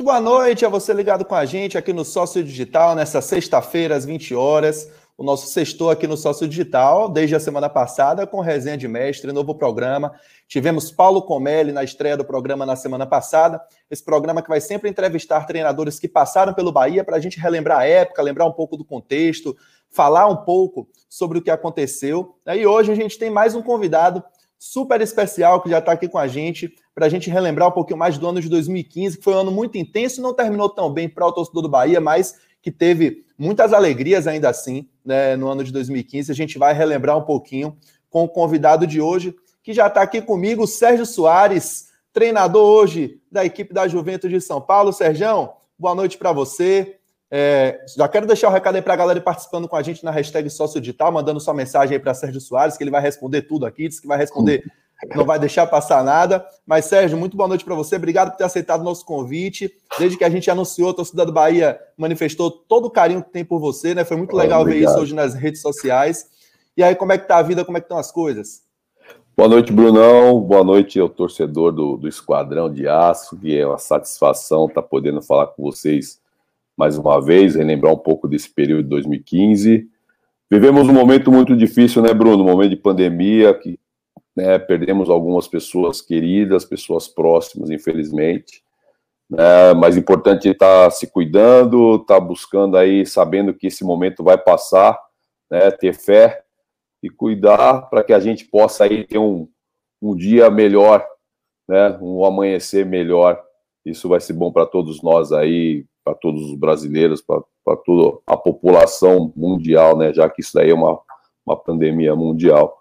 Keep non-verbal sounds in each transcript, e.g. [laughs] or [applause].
Muito boa noite a você ligado com a gente aqui no Sócio Digital, nessa sexta-feira, às 20 horas. O nosso sextou aqui no Sócio Digital, desde a semana passada, com resenha de mestre, novo programa. Tivemos Paulo Comelli na estreia do programa na semana passada. Esse programa que vai sempre entrevistar treinadores que passaram pelo Bahia para a gente relembrar a época, lembrar um pouco do contexto, falar um pouco sobre o que aconteceu. E hoje a gente tem mais um convidado super especial que já está aqui com a gente, para a gente relembrar um pouquinho mais do ano de 2015, que foi um ano muito intenso, não terminou tão bem para o torcedor do Bahia, mas que teve muitas alegrias ainda assim né, no ano de 2015. A gente vai relembrar um pouquinho com o convidado de hoje, que já está aqui comigo, Sérgio Soares, treinador hoje da equipe da Juventus de São Paulo. Sérgio, boa noite para você. É, já quero deixar o um recado aí para a galera participando com a gente na hashtag Sócio Digital, mandando sua mensagem aí para Sérgio Soares, que ele vai responder tudo aqui, diz que vai responder, não vai deixar passar nada. Mas, Sérgio, muito boa noite para você. Obrigado por ter aceitado o nosso convite. Desde que a gente anunciou, a torcida do Bahia manifestou todo o carinho que tem por você, né? Foi muito legal ver isso hoje nas redes sociais. E aí, como é que tá a vida? Como é que estão as coisas? Boa noite, Brunão. Boa noite ao torcedor do, do Esquadrão de Aço, que é uma satisfação estar tá podendo falar com vocês mais uma vez, relembrar um pouco desse período de 2015. Vivemos um momento muito difícil, né, Bruno? Um momento de pandemia, que né, perdemos algumas pessoas queridas, pessoas próximas, infelizmente. Né, mas importante é estar tá se cuidando, estar tá buscando aí, sabendo que esse momento vai passar, né, ter fé e cuidar para que a gente possa aí ter um, um dia melhor, né, um amanhecer melhor. Isso vai ser bom para todos nós aí, para todos os brasileiros, para toda a população mundial, né? Já que isso daí é uma, uma pandemia mundial.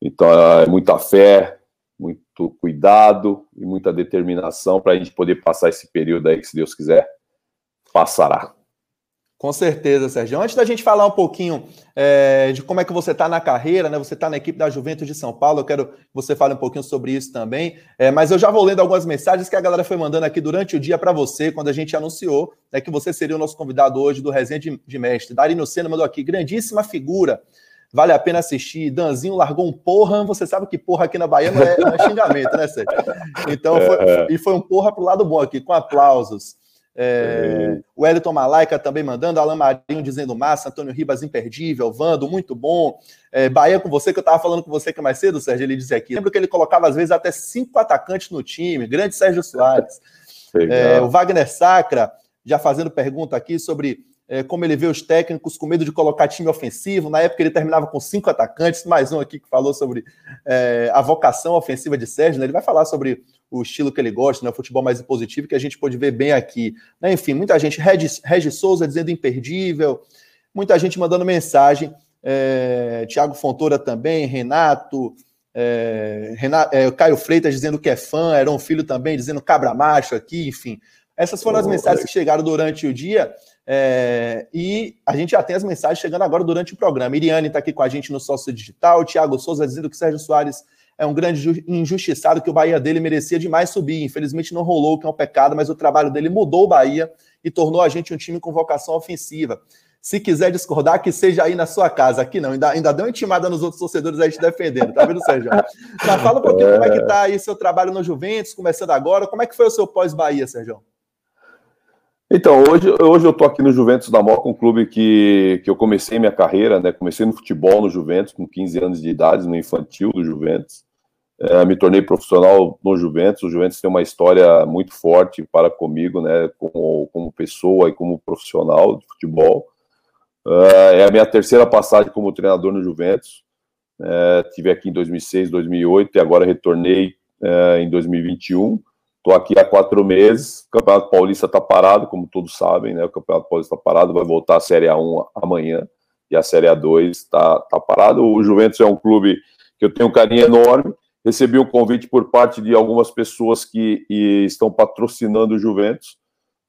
Então, é muita fé, muito cuidado e muita determinação para a gente poder passar esse período aí que, se Deus quiser, passará. Com certeza, Sérgio. Antes da gente falar um pouquinho é, de como é que você está na carreira, né? Você está na equipe da Juventus de São Paulo, eu quero que você fale um pouquinho sobre isso também. É, mas eu já vou lendo algumas mensagens que a galera foi mandando aqui durante o dia para você, quando a gente anunciou né, que você seria o nosso convidado hoje do Resenha de, de Mestre. Darino Senna mandou aqui, grandíssima figura. Vale a pena assistir. Danzinho largou um porra. Você sabe que porra aqui na Bahia não é, não é xingamento, né, Sérgio? Então, foi, é. e foi um porra pro lado bom aqui, com aplausos. É, o Elton Malaica também mandando, Alan Marinho dizendo massa, Antônio Ribas imperdível, Vando, muito bom. É, Bahia com você, que eu estava falando com você que é mais cedo, Sérgio, ele disse aqui. Lembro que ele colocava às vezes até cinco atacantes no time, grande Sérgio Soares. É, o Wagner Sacra, já fazendo pergunta aqui sobre é, como ele vê os técnicos com medo de colocar time ofensivo. Na época ele terminava com cinco atacantes, mais um aqui que falou sobre é, a vocação ofensiva de Sérgio. Né? Ele vai falar sobre o estilo que ele gosta, né? o futebol mais positivo, que a gente pode ver bem aqui. Né? Enfim, muita gente, Regis, Regis Souza dizendo imperdível, muita gente mandando mensagem. É, Tiago Fontoura também, Renato, é, Renato é, Caio Freitas dizendo que é fã, era um Filho também dizendo cabra macho aqui, enfim. Essas foram oh, as mensagens que chegaram durante o dia. É, e a gente já tem as mensagens chegando agora durante o programa. Iriane está aqui com a gente no Sócio Digital, Tiago Souza dizendo que Sérgio Soares é um grande injustiçado, que o Bahia dele merecia demais subir. Infelizmente não rolou, que é um pecado, mas o trabalho dele mudou o Bahia e tornou a gente um time com vocação ofensiva. Se quiser discordar, que seja aí na sua casa. Aqui não, ainda, ainda deu uma intimada nos outros torcedores aí te defendendo, tá vendo, Sérgio? Mas [laughs] fala um pouquinho como é que tá aí seu trabalho no Juventus, começando agora. Como é que foi o seu pós-Bahia, Sérgio? Então, hoje, hoje eu estou aqui no Juventus da Moca, um clube que, que eu comecei minha carreira, né? Comecei no futebol no Juventus, com 15 anos de idade, no infantil do Juventus. É, me tornei profissional no Juventus. O Juventus tem uma história muito forte para comigo, né? Como, como pessoa e como profissional de futebol. É, é a minha terceira passagem como treinador no Juventus. É, tive aqui em 2006, 2008 e agora retornei é, em 2021. Estou aqui há quatro meses, o Campeonato Paulista está parado, como todos sabem, né? O Campeonato Paulista está parado, vai voltar a Série A1 amanhã e a Série A2 está tá parado. O Juventus é um clube que eu tenho um carinho enorme. Recebi um convite por parte de algumas pessoas que estão patrocinando o Juventus,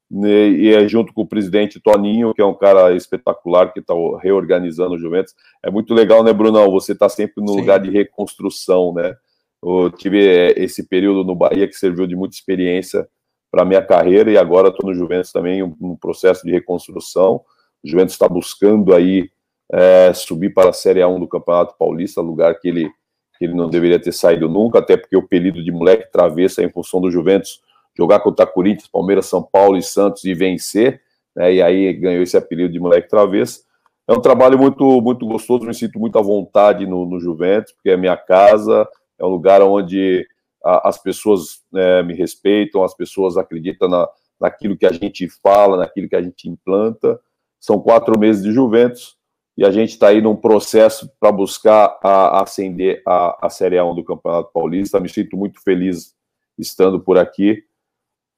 né? e é junto com o presidente Toninho, que é um cara espetacular que está reorganizando o Juventus. É muito legal, né, Brunão? Você está sempre no Sim. lugar de reconstrução, né? Eu tive é, esse período no Bahia que serviu de muita experiência para minha carreira e agora estou no Juventus também, um, um, processo de reconstrução. O Juventus está buscando aí é, subir para a Série A1 do Campeonato Paulista, lugar que ele, que ele não deveria ter saído nunca, até porque o apelido de moleque travessa em função do Juventus jogar contra Corinthians, Palmeiras, São Paulo e Santos e vencer, né? E aí ganhou esse apelido de moleque travesso. É um trabalho muito, muito gostoso, me sinto muito à vontade no, no Juventus, porque é minha casa, é um lugar onde a, as pessoas né, me respeitam, as pessoas acreditam na, naquilo que a gente fala, naquilo que a gente implanta. São quatro meses de Juventus e a gente está aí num processo para buscar a, ascender a, a Série A1 do Campeonato Paulista. Me sinto muito feliz estando por aqui.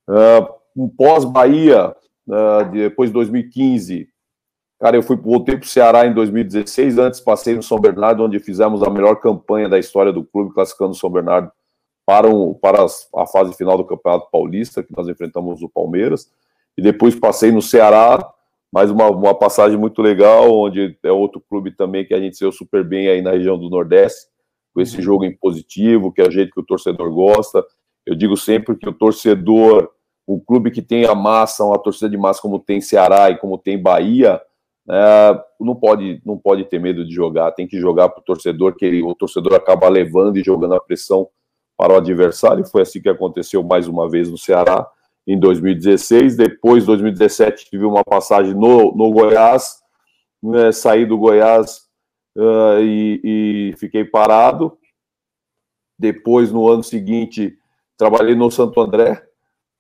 Uh, um pós-Bahia, uh, depois de 2015, cara, eu fui, voltei para o Ceará em 2016, antes passei no São Bernardo, onde fizemos a melhor campanha da história do clube, classificando o São Bernardo para, um, para a fase final do Campeonato Paulista, que nós enfrentamos o Palmeiras, e depois passei no Ceará, mais uma, uma passagem muito legal, onde é outro clube também que a gente saiu super bem aí na região do Nordeste, com esse jogo em positivo, que é o jeito que o torcedor gosta. Eu digo sempre que o torcedor, o clube que tem a massa, uma torcida de massa como tem Ceará e como tem Bahia, é, não pode não pode ter medo de jogar, tem que jogar para o torcedor, que ele, o torcedor acaba levando e jogando a pressão para o adversário. Foi assim que aconteceu mais uma vez no Ceará em 2016. Depois, 2017, tive uma passagem no, no Goiás, né, saí do Goiás uh, e, e, fiquei parado. Depois, no ano seguinte, trabalhei no Santo André,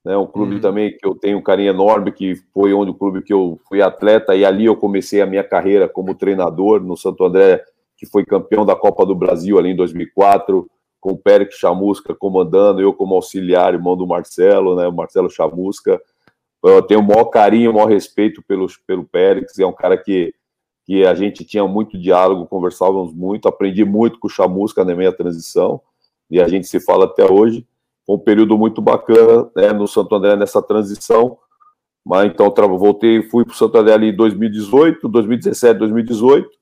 né, um clube uhum. também que eu tenho um carinho enorme, que foi onde o clube que eu fui atleta, e ali eu comecei a minha carreira como treinador no Santo André, que foi campeão da Copa do Brasil ali em 2004, com o Pérez Chamusca comandando, eu como auxiliar, irmão do Marcelo, né, o Marcelo Chamusca. Eu tenho o maior carinho, o maior respeito pelo, pelo Pérez, é um cara que, que a gente tinha muito diálogo, conversávamos muito, aprendi muito com o Chamusca na minha transição, e a gente se fala até hoje. Foi um período muito bacana né, no Santo André nessa transição, mas então voltei, fui para o Santo André ali em 2018, 2017, 2018,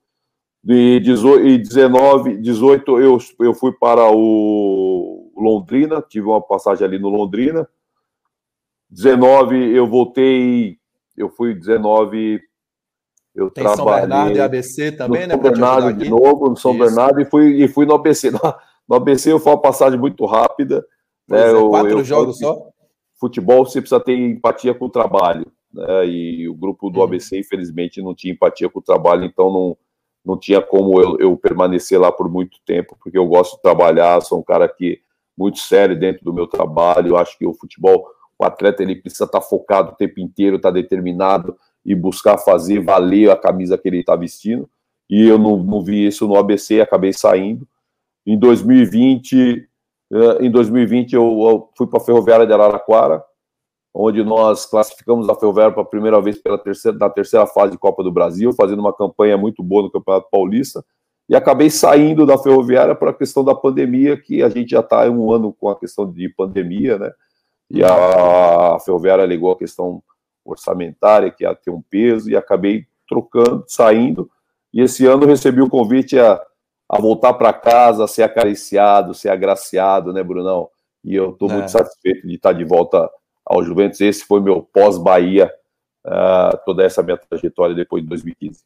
de 19, 18 eu, eu fui para o Londrina, tive uma passagem ali no Londrina. 19 eu voltei, eu fui 19 eu Tem trabalhei São Bernardo e ABC também, no né? São Bernardo de novo, no São Isso. Bernardo e fui e fui no ABC. [laughs] No, ABC eu fui uma passagem muito rápida, né? É, quatro eu, jogos eu, só. Futebol você precisa ter empatia com o trabalho, né? E o grupo do uhum. ABC infelizmente não tinha empatia com o trabalho, então não não tinha como eu, eu, permanecer lá por muito tempo, porque eu gosto de trabalhar, sou um cara que muito sério dentro do meu trabalho, eu acho que o futebol, o atleta ele precisa estar focado o tempo inteiro, estar determinado e buscar fazer valer a camisa que ele está vestindo, e eu não, não vi isso no ABC acabei saindo. Em 2020, eh, em 2020 eu, eu fui para a Ferroviária de Araraquara, onde nós classificamos a Ferroviária para a primeira vez pela terceira, na terceira fase de Copa do Brasil, fazendo uma campanha muito boa no Campeonato Paulista, e acabei saindo da Ferroviária para a questão da pandemia, que a gente já está um ano com a questão de pandemia, né? E a Ferroviária alegou a questão orçamentária, que ia ter um peso, e acabei trocando, saindo, e esse ano recebi o convite a, a voltar para casa, a ser acariciado, ser agraciado, né, Brunão? E eu estou é. muito satisfeito de estar de volta ao Juventus. Esse foi meu pós-Bahia, uh, toda essa minha trajetória depois de 2015.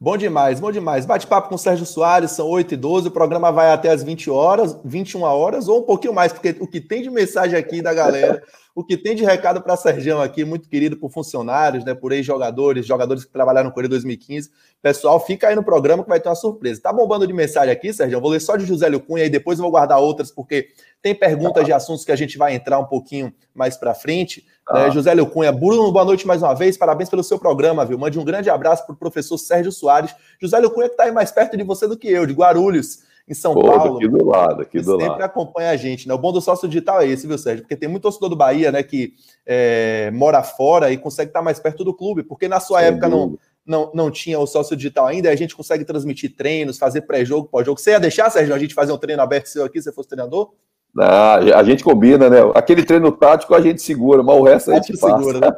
Bom demais, bom demais. Bate-papo com o Sérgio Soares, são 8 e 12 o programa vai até as 20 horas, 21 horas, ou um pouquinho mais, porque o que tem de mensagem aqui da galera, o que tem de recado para Sérgio aqui, muito querido por funcionários, né, por ex-jogadores, jogadores que trabalharam com ele em 2015. Pessoal, fica aí no programa que vai ter uma surpresa. Tá bombando de mensagem aqui, Sérgio? vou ler só de José Cunha e depois eu vou guardar outras, porque tem perguntas de assuntos que a gente vai entrar um pouquinho mais para frente. Ah. José Leo Cunha, Bruno, boa noite mais uma vez. Parabéns pelo seu programa, viu? Mande um grande abraço para o professor Sérgio Soares. José Leo Cunha, que está aí mais perto de você do que eu, de Guarulhos, em São Pô, Paulo. Aqui do lado, aqui do sempre lado. acompanha a gente, né? O bom do sócio digital é esse, viu, Sérgio? Porque tem muito torcedor do Bahia, né, que é, mora fora e consegue estar mais perto do clube, porque na sua Sem época não, não, não tinha o sócio digital ainda, a gente consegue transmitir treinos, fazer pré-jogo, pós-jogo. Você ia deixar, Sérgio, a gente fazer um treino aberto seu aqui, se você fosse treinador? Ah, a gente combina, né? Aquele treino tático a gente segura, mas o resto a gente faz. segura, né?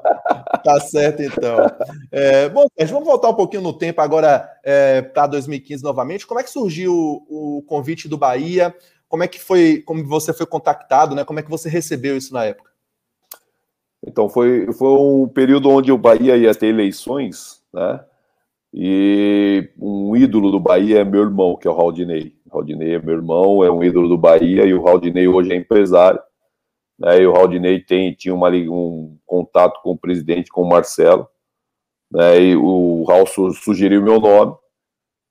Tá certo, então. É, bom, vamos voltar um pouquinho no tempo agora é, para 2015 novamente. Como é que surgiu o, o, convite do Bahia? Como é que foi, como você foi contactado, né? Como é que você recebeu isso na época? Então, foi, foi um período onde o Bahia ia ter eleições, né? E um ídolo do Bahia é meu irmão, que é o Raldinei. Raldinei é meu irmão, é um ídolo do Bahia e o Raldinei hoje é empresário. Né, e o Raldinei tem, tinha uma, um contato com o presidente, com o Marcelo. Né, e o Raul sugeriu meu nome.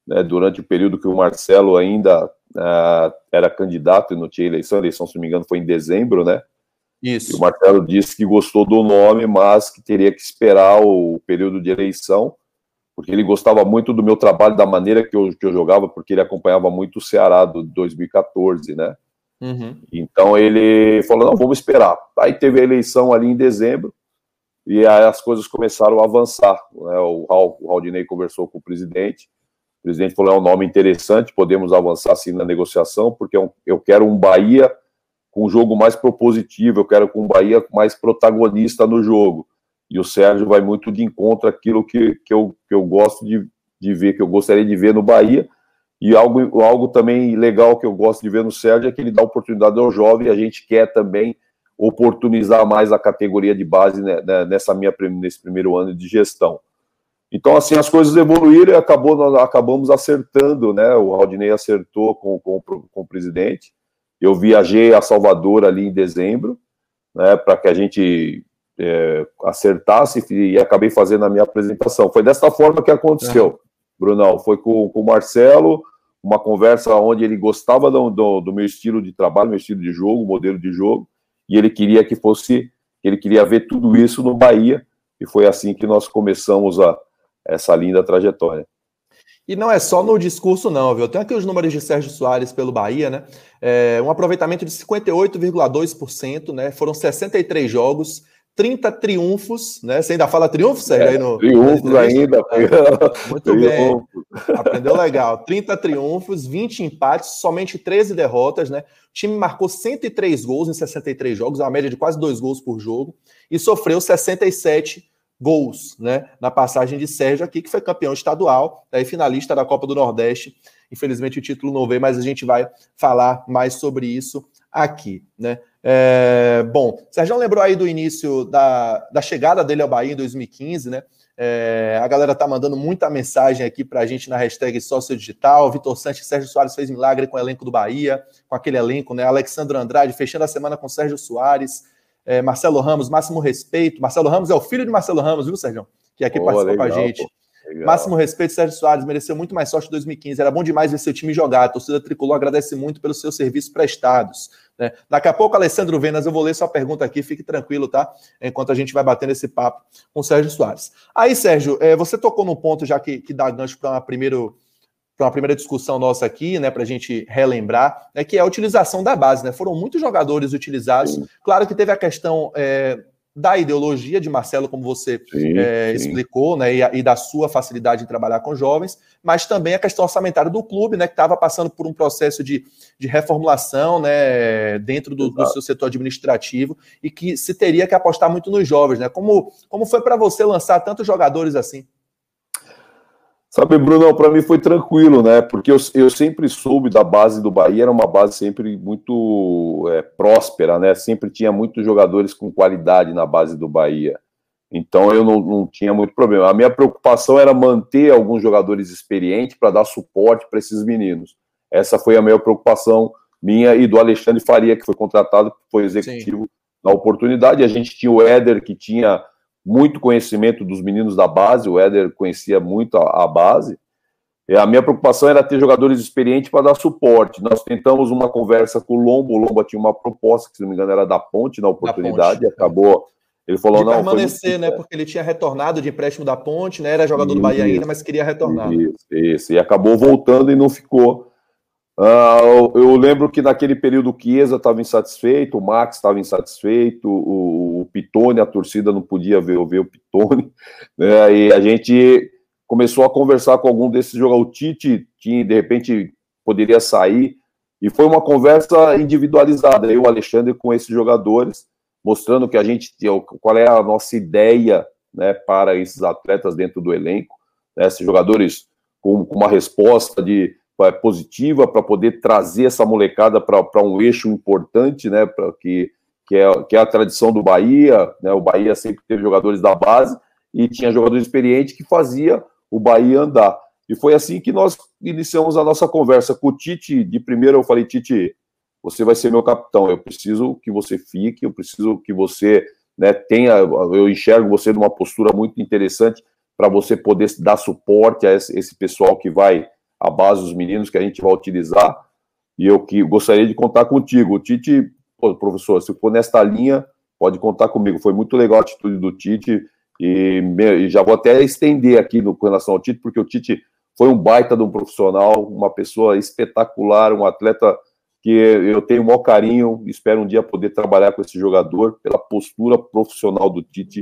Né, durante o período que o Marcelo ainda uh, era candidato e não tinha eleição, a eleição, se não me engano, foi em dezembro, né? Isso. E o Marcelo disse que gostou do nome, mas que teria que esperar o período de eleição porque ele gostava muito do meu trabalho, da maneira que eu, que eu jogava, porque ele acompanhava muito o Ceará do 2014, né? Uhum. Então ele falou: não, vamos esperar. Aí teve a eleição ali em dezembro, e aí as coisas começaram a avançar. Né? O, Raul, o Raudinei conversou com o presidente, o presidente falou: é um nome interessante, podemos avançar sim na negociação, porque eu, eu quero um Bahia com um jogo mais propositivo, eu quero com um Bahia mais protagonista no jogo e o Sérgio vai muito de encontro àquilo que, que, eu, que eu gosto de, de ver, que eu gostaria de ver no Bahia. E algo, algo também legal que eu gosto de ver no Sérgio é que ele dá oportunidade ao jovem, a gente quer também oportunizar mais a categoria de base né, né nessa minha, nesse primeiro ano de gestão. Então, assim, as coisas evoluíram e acabou, acabamos acertando, né? O Aldinei acertou com, com, com o presidente. Eu viajei a Salvador ali em dezembro, né, para que a gente é, acertasse e acabei fazendo a minha apresentação. Foi dessa forma que aconteceu, é. Brunão. Foi com, com o Marcelo, uma conversa onde ele gostava do, do, do, meu estilo de trabalho, meu estilo de jogo, modelo de jogo, e ele queria que fosse, ele queria ver tudo isso no Bahia, e foi assim que nós começamos a, essa linda trajetória. E não é só no discurso, não, viu? Tem aqui os números de Sérgio Soares pelo Bahia, né? É, um aproveitamento de 58,2%, né? Foram 63 jogos, 30 triunfos, né? Você ainda fala triunfo, Sérgio? É, no, triunfos ainda. [laughs] Muito bem. Aprendeu legal. 30 triunfos, 20 empates, somente 13 derrotas, né? O time marcou 103 gols em 63 jogos, uma média de quase dois gols por jogo, e sofreu 67 gols, né? Na passagem de Sérgio aqui, que foi campeão estadual, daí finalista da Copa do Nordeste. Infelizmente o título não veio, mas a gente vai falar mais sobre isso aqui, né? É, bom, Sérgio lembrou aí do início da, da chegada dele ao Bahia em 2015, né? É, a galera tá mandando muita mensagem aqui para a gente na hashtag Sócio Digital. Vitor Santos, Sérgio Soares fez milagre com o elenco do Bahia, com aquele elenco, né? Alexandre Andrade fechando a semana com Sérgio Soares, é, Marcelo Ramos, máximo respeito. Marcelo Ramos é o filho de Marcelo Ramos, viu, Sérgio? Que aqui oh, participou legal, com a gente. Pô. Legal. Máximo respeito, Sérgio Soares, mereceu muito mais sorte em 2015. Era bom demais ver seu time jogar. A torcida tricolor agradece muito pelos seus serviços prestados. Né? Daqui a pouco, Alessandro Venas, eu vou ler sua pergunta aqui, fique tranquilo, tá? Enquanto a gente vai batendo esse papo com o Sérgio Soares. Aí, Sérgio, é, você tocou num ponto já que, que dá gancho para uma primeira para uma primeira discussão nossa aqui, né, para a gente relembrar, né, que é a utilização da base, né? Foram muitos jogadores utilizados. Sim. Claro que teve a questão é, da ideologia de Marcelo, como você sim, é, sim. explicou, né, e, e, da sua facilidade em trabalhar com jovens, mas também a questão orçamentária do clube, né, que estava passando por um processo de, de reformulação, né, dentro do, do, seu setor administrativo e que se teria que apostar muito nos jovens, né? Como, como foi para você lançar tantos jogadores assim? Sabe, Bruno, para mim foi tranquilo, né? Porque eu, eu sempre soube da base do Bahia, era uma base sempre muito é, próspera, né? Sempre tinha muitos jogadores com qualidade na base do Bahia. Então eu não, não tinha muito problema. A minha preocupação era manter alguns jogadores experientes para dar suporte para esses meninos. Essa foi a maior preocupação minha e do Alexandre Faria, que foi contratado, foi executivo Sim. na oportunidade. A gente tinha o Éder, que tinha muito conhecimento dos meninos da base, o Éder conhecia muito a, a base. E a minha preocupação era ter jogadores experientes para dar suporte. Nós tentamos uma conversa com o Lombo, o Lombo tinha uma proposta, que se não me engano era da Ponte, na oportunidade, ponte. acabou. Ele falou, de não. permanecer, né? Porque ele tinha retornado de empréstimo da Ponte, né? Era jogador isso, do Bahia ainda, mas queria retornar. Isso, isso. E acabou voltando e não ficou. Uh, eu lembro que naquele período o Chiesa estava insatisfeito, o Max estava insatisfeito, o, o Pitone, a torcida não podia ver, ver o Pitone, [laughs] né? E a gente começou a conversar com algum desses jogadores. O Tite tinha, de repente, poderia sair, e foi uma conversa individualizada, eu, Alexandre, com esses jogadores, mostrando que a gente qual é a nossa ideia né, para esses atletas dentro do elenco, né, esses jogadores com, com uma resposta de positiva para poder trazer essa molecada para um eixo importante, né? Pra que, que, é, que é a tradição do Bahia, né? O Bahia sempre teve jogadores da base e tinha jogadores experientes que fazia o Bahia andar. E foi assim que nós iniciamos a nossa conversa com o Tite. De primeiro eu falei, Tite, você vai ser meu capitão. Eu preciso que você fique, eu preciso que você né, tenha. Eu enxergo você numa postura muito interessante para você poder dar suporte a esse, esse, pessoal que vai, a base dos meninos que a gente vai utilizar. E eu que gostaria de contar contigo. O Tite, pô, professor, se for nesta linha, pode contar comigo. Foi muito legal a atitude do Tite. E, e já vou até estender aqui no, com relação ao Tite, porque o Tite foi um baita de um profissional, uma pessoa espetacular, um atleta que eu tenho o maior carinho, espero um dia poder trabalhar com esse jogador pela postura profissional do Tite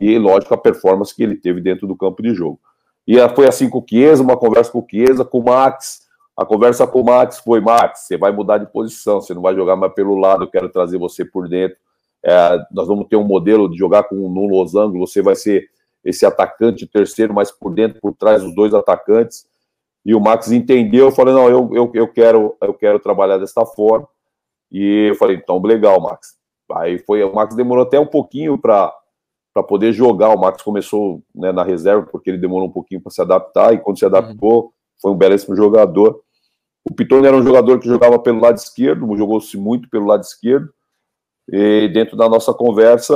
e, lógico, a performance que ele teve dentro do campo de jogo. E foi assim com o Chiesa, uma conversa com o Chiesa, com o Max. A conversa com o Max foi: Max, você vai mudar de posição, você não vai jogar mais pelo lado, eu quero trazer você por dentro. É, nós vamos ter um modelo de jogar com no losango, você vai ser esse atacante terceiro, mas por dentro, por trás dos dois atacantes. E o Max entendeu, eu falei, não, eu, eu, eu, quero, eu quero trabalhar desta forma. E eu falei, então, legal, Max. Aí foi, o Max demorou até um pouquinho para poder jogar. O Max começou né, na reserva, porque ele demorou um pouquinho para se adaptar, e quando se adaptou, uhum. foi um belíssimo jogador. O Pitone era um jogador que jogava pelo lado esquerdo, jogou-se muito pelo lado esquerdo. E dentro da nossa conversa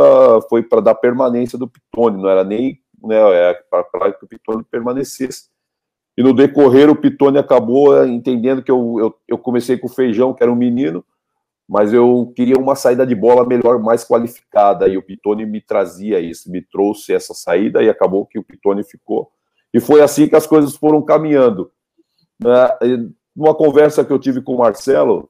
foi para dar permanência do Pitone, não era nem né, é, para que o Pitone permanecesse. E no decorrer, o Pitone acabou é, entendendo que eu, eu, eu, comecei com o Feijão, que era um menino, mas eu queria uma saída de bola melhor, mais qualificada. E o Pitone me trazia isso, me trouxe essa saída e acabou que o Pitone ficou. E foi assim que as coisas foram caminhando. Numa conversa que eu tive com o Marcelo,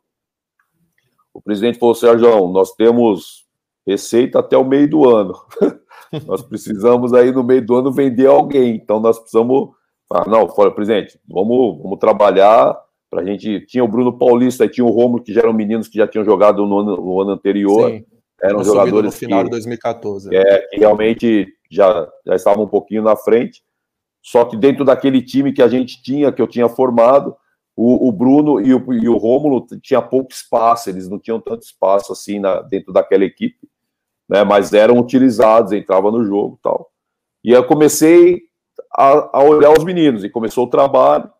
o presidente falou: Sérgio, nós temos receita até o meio do ano. [laughs] nós precisamos aí no meio do ano vender alguém. Então nós precisamos. Ah, não, fora, presidente, vamos, vamos trabalhar para a gente. Tinha o Bruno Paulista e tinha o Romulo, que já eram meninos que já tinham jogado no ano, no ano anterior. Sim. Eram jogadores no final que, de 2014. É, que realmente já, já estavam um pouquinho na frente. Só que dentro daquele time que a gente tinha, que eu tinha formado, o, o Bruno e o, e o Rômulo tinha pouco espaço, eles não tinham tanto espaço assim na, dentro daquela equipe, né? Mas eram utilizados, entrava no jogo tal. E eu comecei a, a, olhar os meninos e começou o trabalho.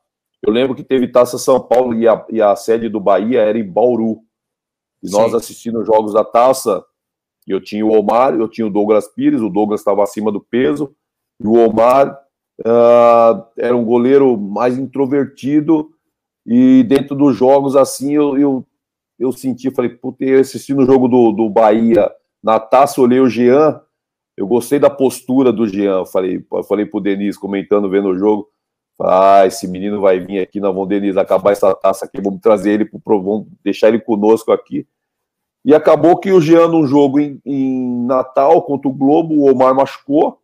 Eu lembro que teve Taça São Paulo e a, e a sede do Bahia era em Bauru. E Sim. nós assistindo os jogos da Taça, eu tinha o Omar, eu tinha o Douglas Pires, o Douglas estava acima do peso, e o Omar uh, era um goleiro mais introvertido, e dentro dos jogos, assim, eu, eu, eu senti, falei, puta, eu assisti no jogo do, do Bahia, na taça, olhei o Jean, eu gostei da postura do Jean, falei, eu falei pro Denis, comentando, vendo o jogo, ah, esse menino vai vir aqui, nós vamos, Denis, acabar essa taça aqui, vamos trazer ele pro, vamos deixar ele conosco aqui. E acabou que o Jean, num jogo em, em Natal contra o Globo, o Omar machucou,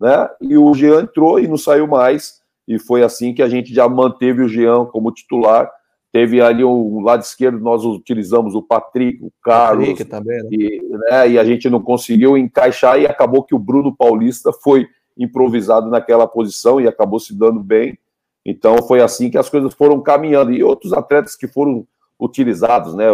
né? E o Jean entrou e não saiu mais e foi assim que a gente já manteve o Jean como titular. Teve ali o lado esquerdo, nós utilizamos o Patrick, o Carlos, Patrick também, né? E, né, e a gente não conseguiu encaixar e acabou que o Bruno Paulista foi improvisado naquela posição e acabou se dando bem. Então foi assim que as coisas foram caminhando. E outros atletas que foram utilizados, né?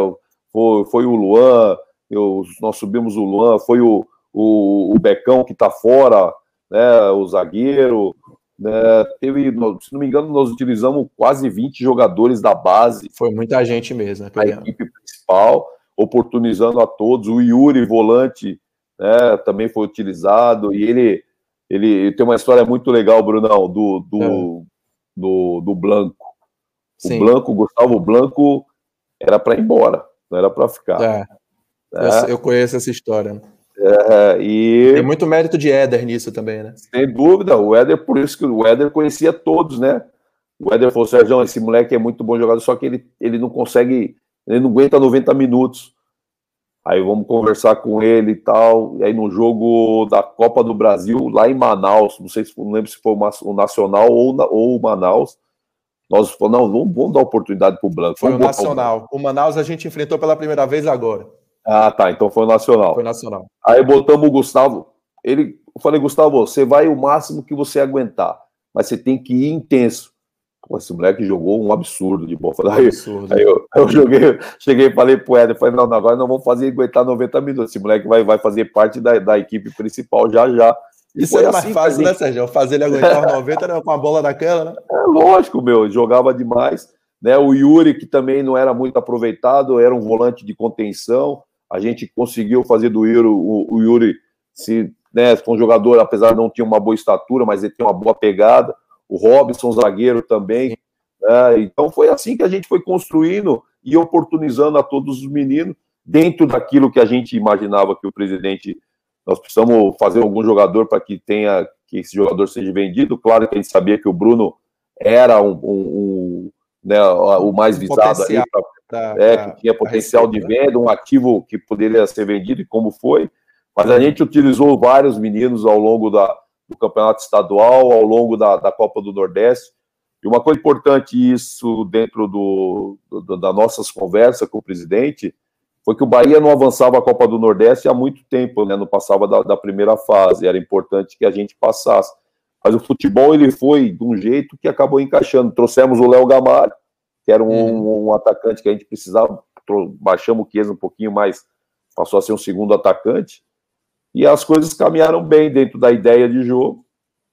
Foi, foi o Luan, eu, nós subimos o Luan, foi o, o, o Becão que está fora, né? O zagueiro, né, teve, se não me engano, nós utilizamos quase 20 jogadores da base. Foi muita gente mesmo. A equipe principal, oportunizando a todos. O Yuri, volante, né, também foi utilizado. E ele, ele tem uma história muito legal, Brunão, do, do, é. do, do Blanco. O Sim. Blanco, Gustavo Blanco, era para ir embora, não era para ficar. É. É. Eu, eu conheço essa história. É, e... Tem muito mérito de Éder nisso também, né? Sem dúvida, o Éder, por isso que o Éder conhecia todos, né? O Éder falou, Sérgio, esse moleque é muito bom jogador, só que ele, ele não consegue, ele não aguenta 90 minutos. Aí vamos conversar com ele e tal. E aí no jogo da Copa do Brasil, lá em Manaus, não sei se não lembro se foi o Nacional ou, ou o Manaus, nós falamos, não, vamos, vamos dar oportunidade para o Blanco. Foi o Nacional. O Manaus a gente enfrentou pela primeira vez agora. Ah, tá. Então foi o Nacional. Foi Nacional. Aí botamos o Gustavo. Ele, eu falei, Gustavo, você vai o máximo que você aguentar, mas você tem que ir intenso. Esse moleque jogou um absurdo de bola. Aí, absurdo. aí eu, eu, joguei, cheguei e falei pro Éder, falei, não, não, agora não vamos fazer aguentar 90 minutos. Esse moleque vai, vai fazer parte da, da equipe principal já já. Isso era mais assim, fácil, né, Sérgio? Fazer ele aguentar [laughs] 90 né, com a bola naquela, né? É lógico, meu, jogava demais. né? O Yuri, que também não era muito aproveitado, era um volante de contenção. A gente conseguiu fazer do Yuri, o, o Yuri se, né, foi um jogador, apesar de não ter uma boa estatura, mas ele tem uma boa pegada. O Robson, zagueiro também. Né? Então foi assim que a gente foi construindo e oportunizando a todos os meninos dentro daquilo que a gente imaginava que o presidente nós precisamos fazer algum jogador para que tenha que esse jogador seja vendido. Claro que a gente sabia que o Bruno era um, um, um né, o mais visado aí, pra, pra, é, que tinha potencial de né? venda, um ativo que poderia ser vendido e como foi. Mas a gente utilizou vários meninos ao longo da, do campeonato estadual, ao longo da, da Copa do Nordeste. E uma coisa importante isso dentro do, do, das nossas conversas com o presidente foi que o Bahia não avançava a Copa do Nordeste há muito tempo, né? Não passava da, da primeira fase. Era importante que a gente passasse. Mas o futebol ele foi de um jeito que acabou encaixando. Trouxemos o Léo Gamalho, que era um, uhum. um, atacante que a gente precisava, baixamos o Chiesa um pouquinho mais, passou a ser um segundo atacante. E as coisas caminharam bem dentro da ideia de jogo.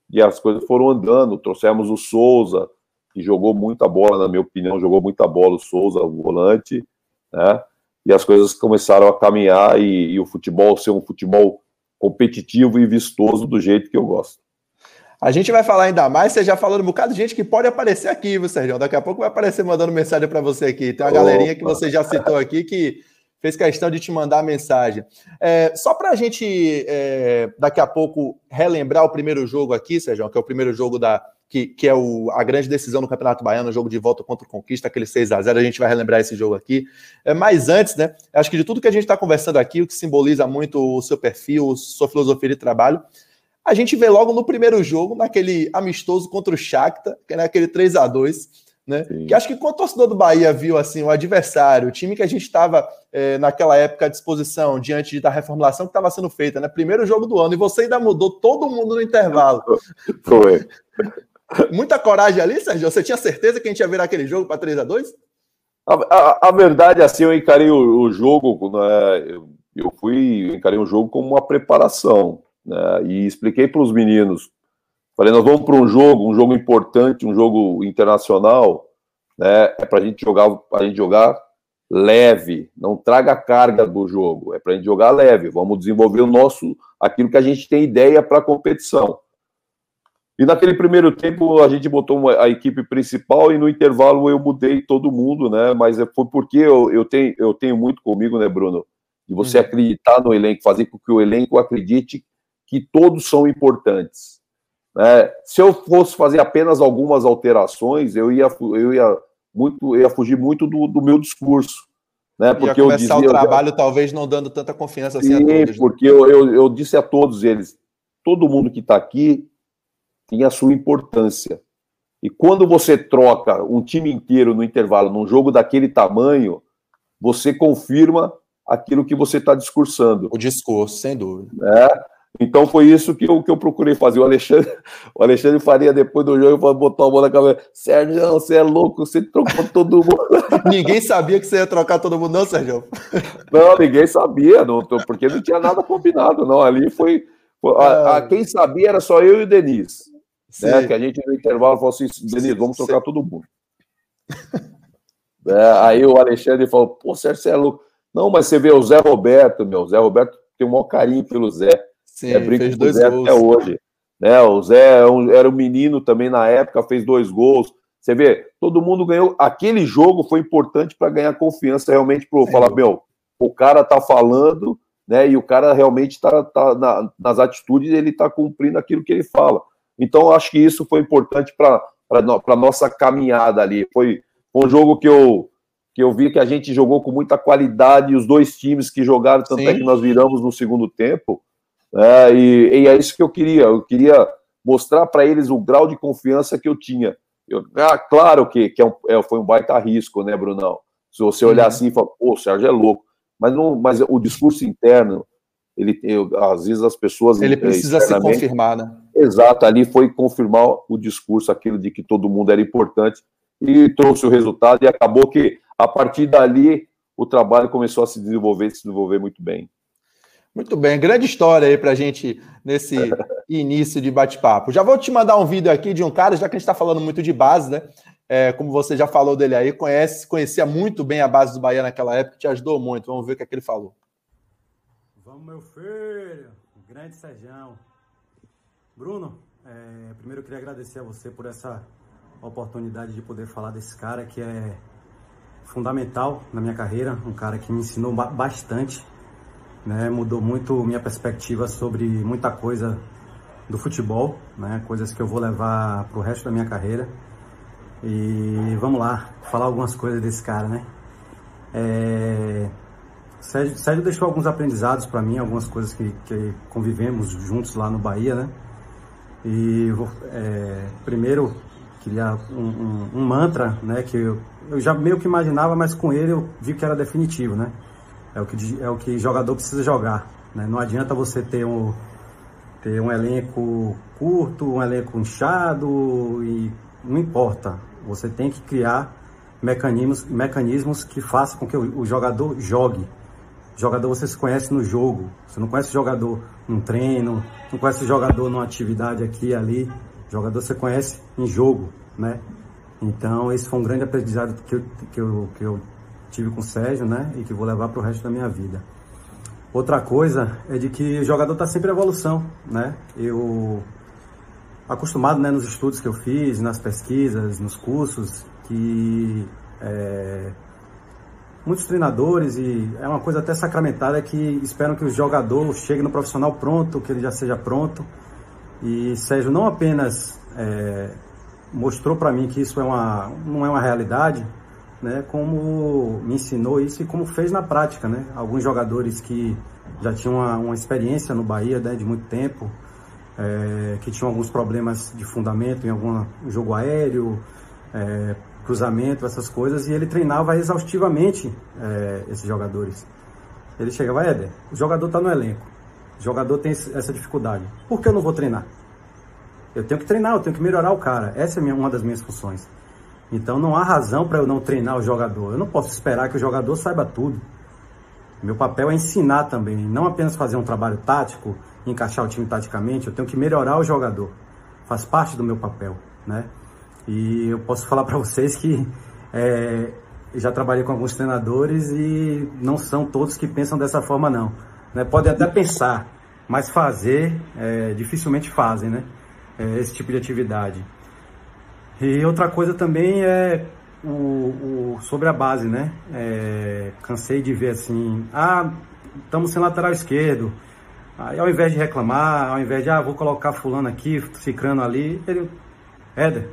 E as coisas foram andando. Trouxemos o Souza, que jogou muita bola, na minha opinião, jogou muita bola o Souza, o volante, né? E as coisas começaram a caminhar e, e o futebol ser um futebol competitivo e vistoso do jeito que eu gosto. A gente vai falar ainda mais, você já falou um bocado de gente que pode aparecer aqui, viu, Sérgio? Daqui a pouco vai aparecer mandando mensagem para você aqui. Tem uma Opa. galerinha que você já citou aqui que fez questão de te mandar a mensagem. É, só para a gente, é, daqui a pouco, relembrar o primeiro jogo aqui, Sérgio, que é o primeiro jogo da, que, que, é o, a grande decisão no Campeonato Baiano, o jogo de volta contra o Conquista, aquele 6 a 0 a gente vai relembrar esse jogo aqui. É, mas antes, né, acho que de tudo que a gente está conversando aqui, o que simboliza muito o seu perfil, sua filosofia de trabalho, a gente vê logo no primeiro jogo, naquele amistoso contra o Shakhtar, que é naquele 3 a 2 né? Que acho que quando o torcedor do Bahia viu assim o adversário, o time que a gente estava é, naquela época à disposição, diante da reformulação que estava sendo feita, né? Primeiro jogo do ano, e você ainda mudou todo mundo no intervalo. [laughs] Foi. Muita coragem ali, Sérgio? Você tinha certeza que a gente ia virar aquele jogo para 3 a 2 a, a, a, verdade, assim, eu encarei o, o jogo, né, eu, eu fui, eu encarei o jogo como uma preparação né, e expliquei para os meninos. Falei, nós vamos para um jogo, um jogo importante, um jogo internacional, né, é para a gente jogar, a gente jogar leve, não traga carga do jogo, é para a gente jogar leve. Vamos desenvolver o nosso, aquilo que a gente tem ideia para a competição. E naquele primeiro tempo a gente botou a equipe principal e no intervalo eu mudei todo mundo, né? Mas é, foi porque eu, eu, tenho, eu tenho muito comigo, né, Bruno? De você uhum. acreditar no elenco, fazer com que o elenco acredite que todos são importantes. Né? Se eu fosse fazer apenas algumas alterações, eu ia, eu ia, muito, eu ia fugir muito do, do meu discurso. Né? Porque ia começar eu dizia, o trabalho já... talvez não dando tanta confiança assim Sim, a todos. Né? porque eu, eu, eu disse a todos eles, todo mundo que está aqui tem a sua importância. E quando você troca um time inteiro no intervalo, num jogo daquele tamanho, você confirma aquilo que você está discursando. O discurso, sem dúvida. É? Então foi isso que eu, que eu procurei fazer. O Alexandre, [laughs] o Alexandre Faria, depois do jogo, botou a mão na cabeça. Sérgio, não, você é louco, você trocou todo mundo. [laughs] ninguém sabia que você ia trocar todo mundo, não, Sérgio? [laughs] Não, ninguém sabia, não, porque não tinha nada combinado, não. Ali foi. A, a, é. quem sabia era só eu e o Denis. Né, que a gente no intervalo falou assim: Denis, vamos trocar Sim. todo mundo. é, aí o Alexandre falou: pô, Sérgio, você é louco. Não, mas você vê o Zé Roberto, meu. O Zé Roberto tem um maior carinho pelo Zé. Sim, é, fez dois Zé gols. até hoje. Né? O Zé é era um menino também na época, fez dois gols. Você vê, todo mundo ganhou. Aquele jogo foi importante para ganhar confiança realmente para falar, meu, o cara tá falando, né? E o cara realmente tá, tá na, nas atitudes, ele tá cumprindo aquilo que ele fala. Então, acho que isso foi importante para a nossa caminhada ali. Foi um jogo que eu, que eu vi que a gente jogou com muita qualidade, os dois times que jogaram, tanto é Sim. é que nós viramos no segundo tempo. É, e, e, é isso que eu queria. Eu queria mostrar para eles o grau de confiança que eu tinha. Eu, ah, claro que, que é um, é, foi um baita risco, né, Brunão? Se você olhar uhum. assim e falar, pô, o Sérgio é louco. Mas, não, mas o discurso interno, ele, eu, às vezes as pessoas. Ele precisa se confirmar, né? Exato, ali foi confirmar o discurso, aquilo de que todo mundo era importante, e trouxe o resultado, e acabou que, a partir dali, o trabalho começou a se desenvolver, se desenvolver muito bem. Muito bem, grande história aí para a gente nesse [laughs] início de bate-papo. Já vou te mandar um vídeo aqui de um cara, já que a gente está falando muito de base, né? é, como você já falou dele aí, conhece, conhecia muito bem a base do Bahia naquela época, te ajudou muito. Vamos ver o que, é que ele falou. Vamos, meu filho, grande Serjão. Bruno, é, primeiro eu queria agradecer a você por essa oportunidade de poder falar desse cara que é fundamental na minha carreira, um cara que me ensinou bastante, né, mudou muito minha perspectiva sobre muita coisa do futebol, né, coisas que eu vou levar para o resto da minha carreira. E vamos lá, falar algumas coisas desse cara, né? É... Sérgio, Sérgio deixou alguns aprendizados para mim, algumas coisas que, que, convivemos juntos lá no Bahia, né? E é, primeiro queria um, um, um, mantra, né? Que eu, eu já meio que imaginava, mas com ele eu vi que era definitivo, né? É o que, é o que jogador precisa jogar. Né? Não adianta você ter um, ter um elenco curto, um elenco inchado e não importa. Você tem que criar mecanismos, mecanismos que façam com que o, o jogador jogue. Jogador você se conhece no jogo. Você não conhece jogador num treino, não conhece jogador numa atividade aqui e ali. Jogador você conhece em jogo, né? Então, esse foi um grande aprendizado que eu, que eu, que eu tive com o Sérgio, né? E que vou levar para o resto da minha vida. Outra coisa é de que o jogador está sempre em evolução, né? Eu, acostumado né, nos estudos que eu fiz, nas pesquisas, nos cursos, que é, muitos treinadores, e é uma coisa até sacramentada, que esperam que o jogador chegue no profissional pronto, que ele já seja pronto. E Sérgio não apenas é, mostrou para mim que isso é uma, não é uma realidade, né, como me ensinou isso e como fez na prática. Né? Alguns jogadores que já tinham uma, uma experiência no Bahia né, de muito tempo, é, que tinham alguns problemas de fundamento em algum jogo aéreo, é, cruzamento, essas coisas, e ele treinava exaustivamente é, esses jogadores. Ele chegava, Éder, o jogador está no elenco, o jogador tem essa dificuldade, por que eu não vou treinar? Eu tenho que treinar, eu tenho que melhorar o cara. Essa é uma das minhas funções. Então não há razão para eu não treinar o jogador. Eu não posso esperar que o jogador saiba tudo. Meu papel é ensinar também, não apenas fazer um trabalho tático, encaixar o time taticamente, eu tenho que melhorar o jogador. Faz parte do meu papel, né? E eu posso falar para vocês que é, já trabalhei com alguns treinadores e não são todos que pensam dessa forma não. Né? Podem até pensar, mas fazer é, dificilmente fazem, né? É, esse tipo de atividade. E outra coisa também é o, o sobre a base, né? É, cansei de ver assim, ah, estamos sem lateral esquerdo. Aí ao invés de reclamar, ao invés de, ah, vou colocar fulano aqui, cicrano ali, ele, Éder,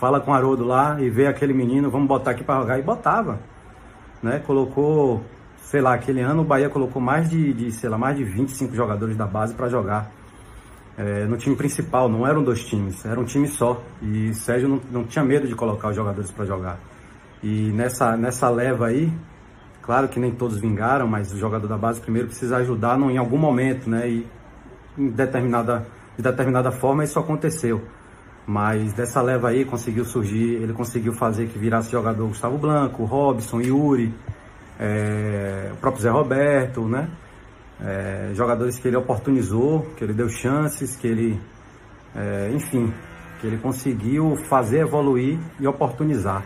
fala com o Haroldo lá e vê aquele menino, vamos botar aqui para jogar. E botava, né? Colocou, sei lá, aquele ano o Bahia colocou mais de, de sei lá, mais de 25 jogadores da base para jogar. É, no time principal, não eram dois times, era um time só. E Sérgio não, não tinha medo de colocar os jogadores para jogar. E nessa, nessa leva aí, Claro que nem todos vingaram, mas o jogador da base primeiro precisa ajudar no, em algum momento, né? E em determinada, de determinada forma isso aconteceu. Mas dessa leva aí conseguiu surgir, ele conseguiu fazer que virasse jogador Gustavo Blanco, Robson, Yuri, é, o próprio Zé Roberto, né? É, jogadores que ele oportunizou, que ele deu chances, que ele, é, enfim, que ele conseguiu fazer evoluir e oportunizar.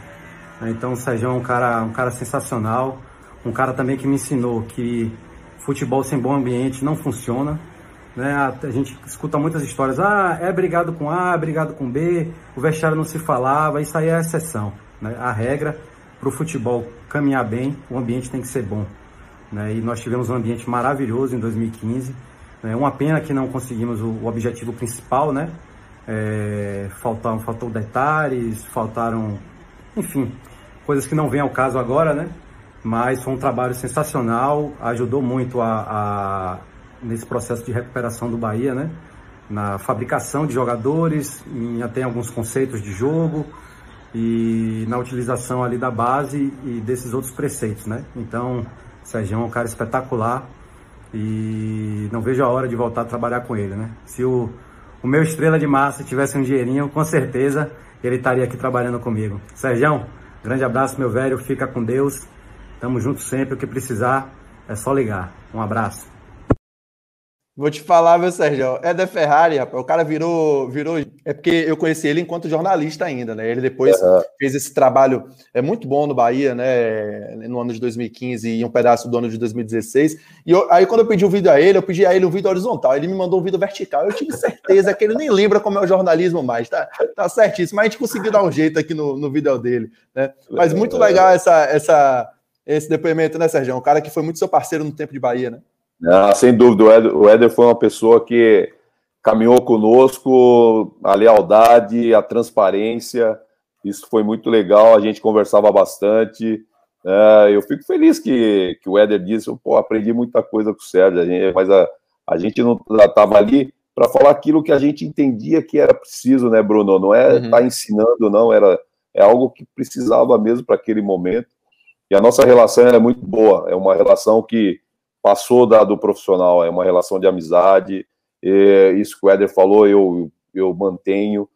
Então o Sérgio é um cara, um cara sensacional, um cara também que me ensinou que futebol sem bom ambiente não funciona. Né? A gente escuta muitas histórias, ah, é brigado com A, é brigado com B, o vestiário não se falava, isso aí é a exceção. Né? A regra para o futebol caminhar bem, o ambiente tem que ser bom. Né? E nós tivemos um ambiente maravilhoso em 2015. Né? Uma pena que não conseguimos o, o objetivo principal, né? É, faltaram, faltou detalhes, faltaram, enfim, coisas que não vêm ao caso agora, né? mas foi um trabalho sensacional, ajudou muito a, a, nesse processo de recuperação do Bahia, né? Na fabricação de jogadores, em até alguns conceitos de jogo e na utilização ali da base e desses outros preceitos, né? Então, Sérgio é um cara espetacular e não vejo a hora de voltar a trabalhar com ele, né? Se o, o meu estrela de massa tivesse um dinheirinho, com certeza ele estaria aqui trabalhando comigo. Sérgio, grande abraço, meu velho, fica com Deus Tamo junto sempre, o que precisar é só ligar. Um abraço. Vou te falar, meu Sérgio, é da Ferrari, rapaz. O cara virou, virou é porque eu conheci ele enquanto jornalista ainda, né? Ele depois uhum. fez esse trabalho é muito bom no Bahia, né? No ano de 2015 e um pedaço do ano de 2016. E eu, aí quando eu pedi o um vídeo a ele, eu pedi a ele um vídeo horizontal. Ele me mandou um vídeo vertical. Eu tive certeza que ele nem lembra como é o jornalismo mais. Tá, tá certíssimo. Mas a gente conseguiu dar um jeito aqui no, no vídeo dele, né? Mas muito legal essa, essa, esse depoimento, né, Sérgio? Um cara que foi muito seu parceiro no tempo de Bahia, né? Ah, sem dúvida, o Éder, o Éder foi uma pessoa que caminhou conosco, a lealdade, a transparência, isso foi muito legal, a gente conversava bastante. É, eu fico feliz que, que o Éder disse, pô, aprendi muita coisa com o Sérgio, a gente, mas a, a gente não estava ali para falar aquilo que a gente entendia que era preciso, né, Bruno? Não é estar uhum. tá ensinando, não, era é algo que precisava mesmo para aquele momento. E a nossa relação é muito boa, é uma relação que passou da, do profissional, é uma relação de amizade, é, isso que o Éder falou, eu, eu mantenho.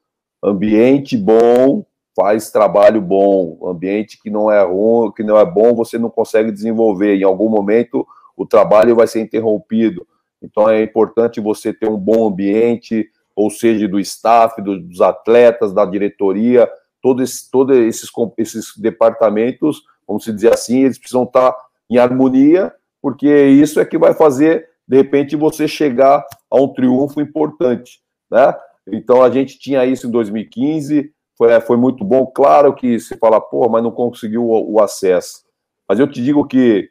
Ambiente bom faz trabalho bom. Ambiente que não é ruim, que não é bom, você não consegue desenvolver. Em algum momento o trabalho vai ser interrompido. Então é importante você ter um bom ambiente, ou seja, do staff, dos atletas, da diretoria, todos esse, todo esses, esses departamentos, vamos dizer assim, eles precisam estar em harmonia, porque isso é que vai fazer de repente você chegar a um triunfo importante, né? Então a gente tinha isso em 2015, foi, foi muito bom. Claro que se fala, pô, mas não conseguiu o, o acesso. Mas eu te digo que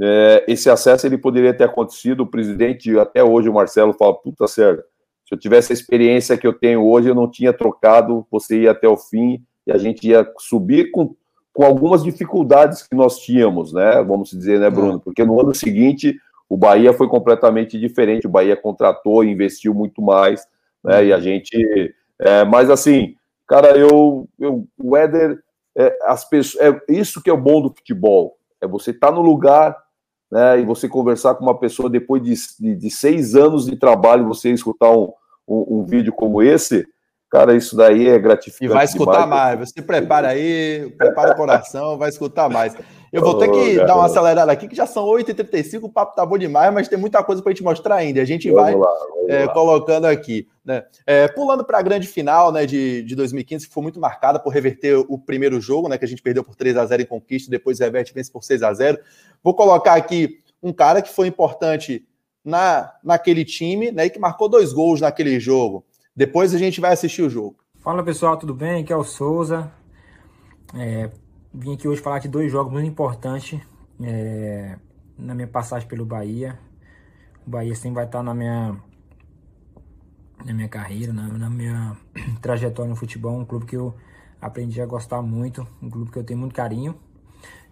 é, esse acesso ele poderia ter acontecido. O presidente, até hoje, o Marcelo, fala: puta, Sérgio, se eu tivesse a experiência que eu tenho hoje, eu não tinha trocado, você ia até o fim e a gente ia subir com, com algumas dificuldades que nós tínhamos, né? Vamos dizer, né, Bruno? É. Porque no ano seguinte o Bahia foi completamente diferente. O Bahia contratou, investiu muito mais, né? E a gente. É, mas assim, cara, eu, eu o Éder, é, as pessoas, é isso que é o bom do futebol. É você estar tá no lugar, né? E você conversar com uma pessoa depois de, de, de seis anos de trabalho, você escutar um, um, um vídeo como esse. Cara, isso daí é gratificante. E vai escutar demais. mais. Você prepara aí, prepara o coração, vai escutar mais. Eu vou ter que dar uma acelerada aqui, que já são 8h35, o papo tá bom demais, mas tem muita coisa para a gente mostrar ainda. A gente vamos vai lá, é, colocando aqui. Né? É, pulando para a grande final né, de, de 2015, que foi muito marcada por reverter o primeiro jogo, né, que a gente perdeu por 3 a 0 em conquista, depois reverte e vence por 6 a 0 Vou colocar aqui um cara que foi importante na, naquele time né, e que marcou dois gols naquele jogo. Depois a gente vai assistir o jogo. Fala pessoal, tudo bem? Aqui é o Souza. É, Vim aqui hoje falar de dois jogos muito importantes é, na minha passagem pelo Bahia. O Bahia sempre vai estar na minha, na minha carreira, na, na minha [clears throat] trajetória no futebol. Um clube que eu aprendi a gostar muito, um clube que eu tenho muito carinho.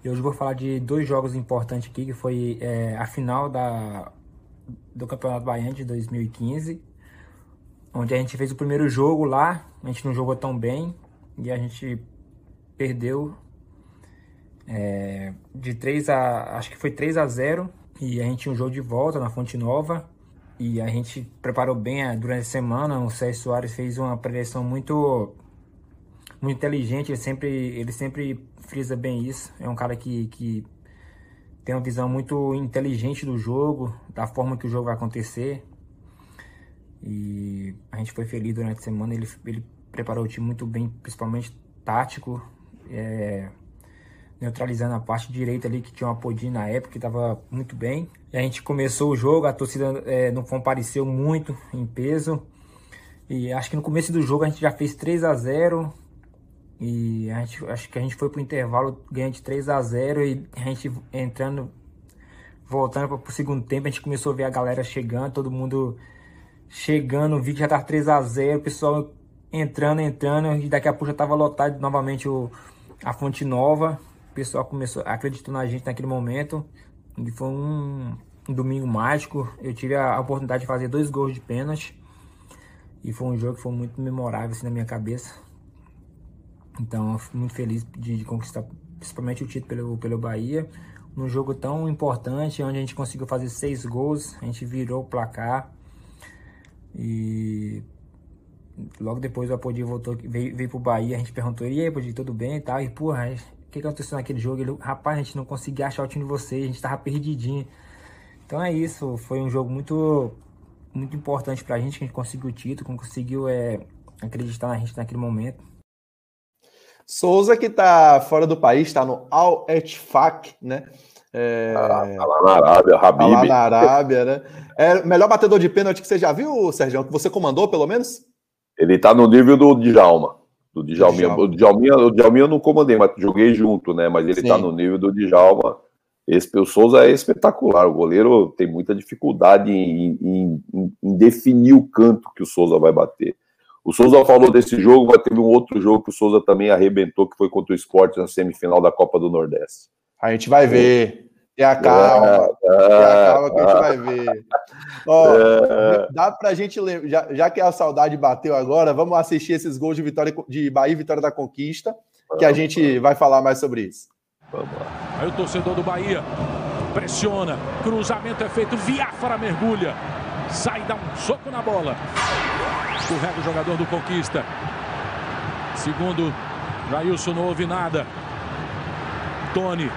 E hoje vou falar de dois jogos importantes aqui, que foi é, a final da, do Campeonato Baiano de 2015, onde a gente fez o primeiro jogo lá, a gente não jogou tão bem e a gente perdeu é, de 3 a. Acho que foi 3 a 0 E a gente tinha um jogo de volta na Fonte Nova. E a gente preparou bem é, durante a semana. O Sérgio Soares fez uma preleção muito, muito inteligente. Ele sempre, ele sempre frisa bem isso. É um cara que, que tem uma visão muito inteligente do jogo, da forma que o jogo vai acontecer. E a gente foi feliz durante a semana. Ele, ele preparou o time muito bem, principalmente tático. É, neutralizando a parte direita ali que tinha uma Podin na época que estava muito bem. E a gente começou o jogo, a torcida é, não compareceu muito em peso. E acho que no começo do jogo a gente já fez 3 a 0 e a gente, acho que a gente foi pro intervalo ganhando de 3 a 0 e a gente entrando, voltando para o segundo tempo, a gente começou a ver a galera chegando, todo mundo chegando, vi que já tá 3 a 0 o pessoal entrando, entrando, e daqui a pouco já tava lotado novamente o, a Fonte Nova pessoal começou, acreditou na gente naquele momento. E foi um, domingo mágico. Eu tive a, a, oportunidade de fazer dois gols de pênalti. E foi um jogo que foi muito memorável assim, na minha cabeça. Então eu fui muito feliz de, de conquistar principalmente o título pelo, pelo Bahia. Num jogo tão importante, onde a gente conseguiu fazer seis gols, a gente virou o placar. E logo depois o Apodi voltou, veio, veio pro Bahia, a gente perguntou, e aí, Apodi, tudo bem e tal? E, porra, o que aconteceu naquele jogo? Ele, rapaz, a gente não conseguia achar o time de vocês, a gente tava perdidinho. Então é isso, foi um jogo muito muito importante pra gente, que a gente conseguiu o título, conseguiu é, acreditar na gente naquele momento. Souza que está fora do país, está no Al Etfaq, né? É... Ah, tá lá na Arábia, Habib. Tá lá na Arábia, né? É melhor batedor de pênalti que você já viu, Sérgio? Que você comandou, pelo menos? Ele está no nível do Djalma. Do Djalminha. O Djalminha, o Djalminha eu não comandei, mas joguei junto, né? Mas ele está no nível do Djalma. Esse, o Souza é espetacular. O goleiro tem muita dificuldade em, em, em, em definir o canto que o Souza vai bater. O Souza falou desse jogo, mas teve um outro jogo que o Souza também arrebentou, que foi contra o Esporte na semifinal da Copa do Nordeste. A gente vai ver. E a calma. É, a calma que a gente vai ver. Ó, é, dá pra gente lembrar, já, já, que a saudade bateu agora, vamos assistir esses gols de vitória de Bahia e Vitória da Conquista, que a gente vai falar mais sobre isso. Vamos lá. Aí o torcedor do Bahia pressiona, cruzamento é feito, Viafara mergulha, sai, dá um soco na bola. Escorrega o jogador do Conquista. Segundo, Jailson não ouve nada. Tony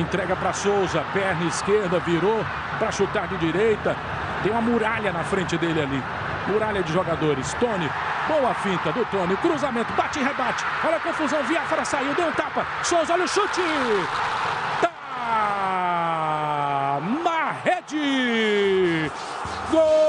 entrega para Souza, perna esquerda, virou para chutar de direita. Tem uma muralha na frente dele ali. Muralha de jogadores. Tony, boa finta do Tony. Cruzamento, bate e rebate. Olha a confusão. Viafara saiu, deu um tapa. Souza, olha o chute. Tá na rede. Gol!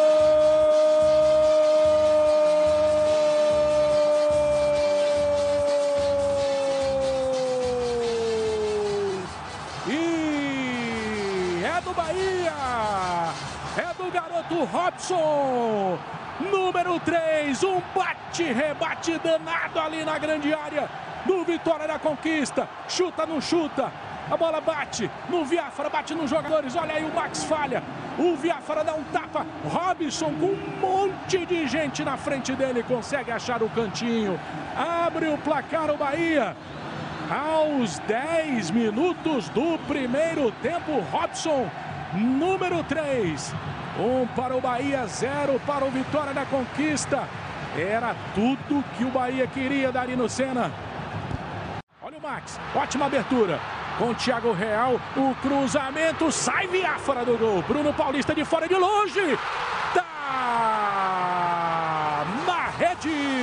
Do Robson. Número 3, um bate-rebate danado ali na grande área do Vitória da Conquista. Chuta, não chuta. A bola bate no Viafra, bate nos jogadores. Olha aí, o Max falha. O Viafra dá um tapa. Robson com um monte de gente na frente dele. Consegue achar o cantinho. Abre o placar o Bahia. Aos 10 minutos do primeiro tempo, Robson, número 3, um para o Bahia, zero para o Vitória da Conquista. Era tudo que o Bahia queria, Darino Senna. Olha o Max, ótima abertura. Com o Thiago Real, o cruzamento sai via fora do gol. Bruno Paulista de fora de longe. Tá na rede.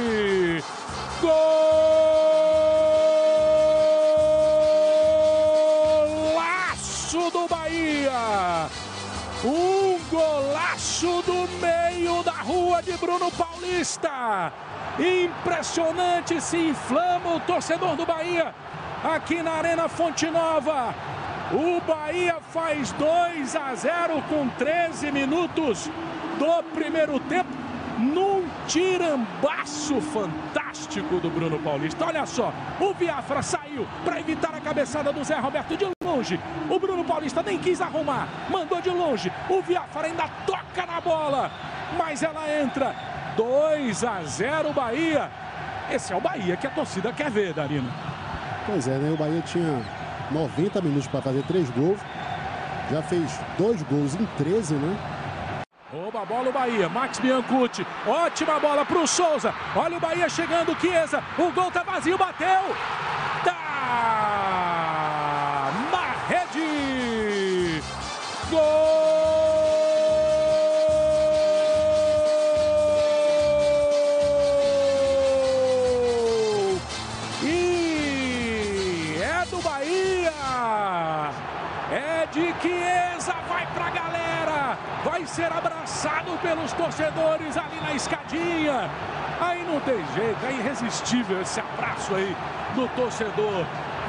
Paulista. Impressionante, se inflama o torcedor do Bahia aqui na Arena Fonte Nova. O Bahia faz 2 a 0 com 13 minutos do primeiro tempo num tirambaço fantástico do Bruno Paulista. Olha só, o Biafra saiu para evitar a cabeçada do Zé Roberto de longe. O Bruno Paulista nem quis arrumar, mandou de longe. O Biafra ainda toca na bola, mas ela entra. 2 a 0 Bahia. Esse é o Bahia que a torcida quer ver, Darino. Pois é, né? O Bahia tinha 90 minutos para fazer três gols. Já fez dois gols em 13, né? Rouba a bola o Bahia, Max Biancucci, ótima bola para o Souza, olha o Bahia chegando, Chiesa, o gol tá vazio, bateu, ser abraçado pelos torcedores ali na escadinha. Aí não tem jeito, é irresistível esse abraço aí do torcedor.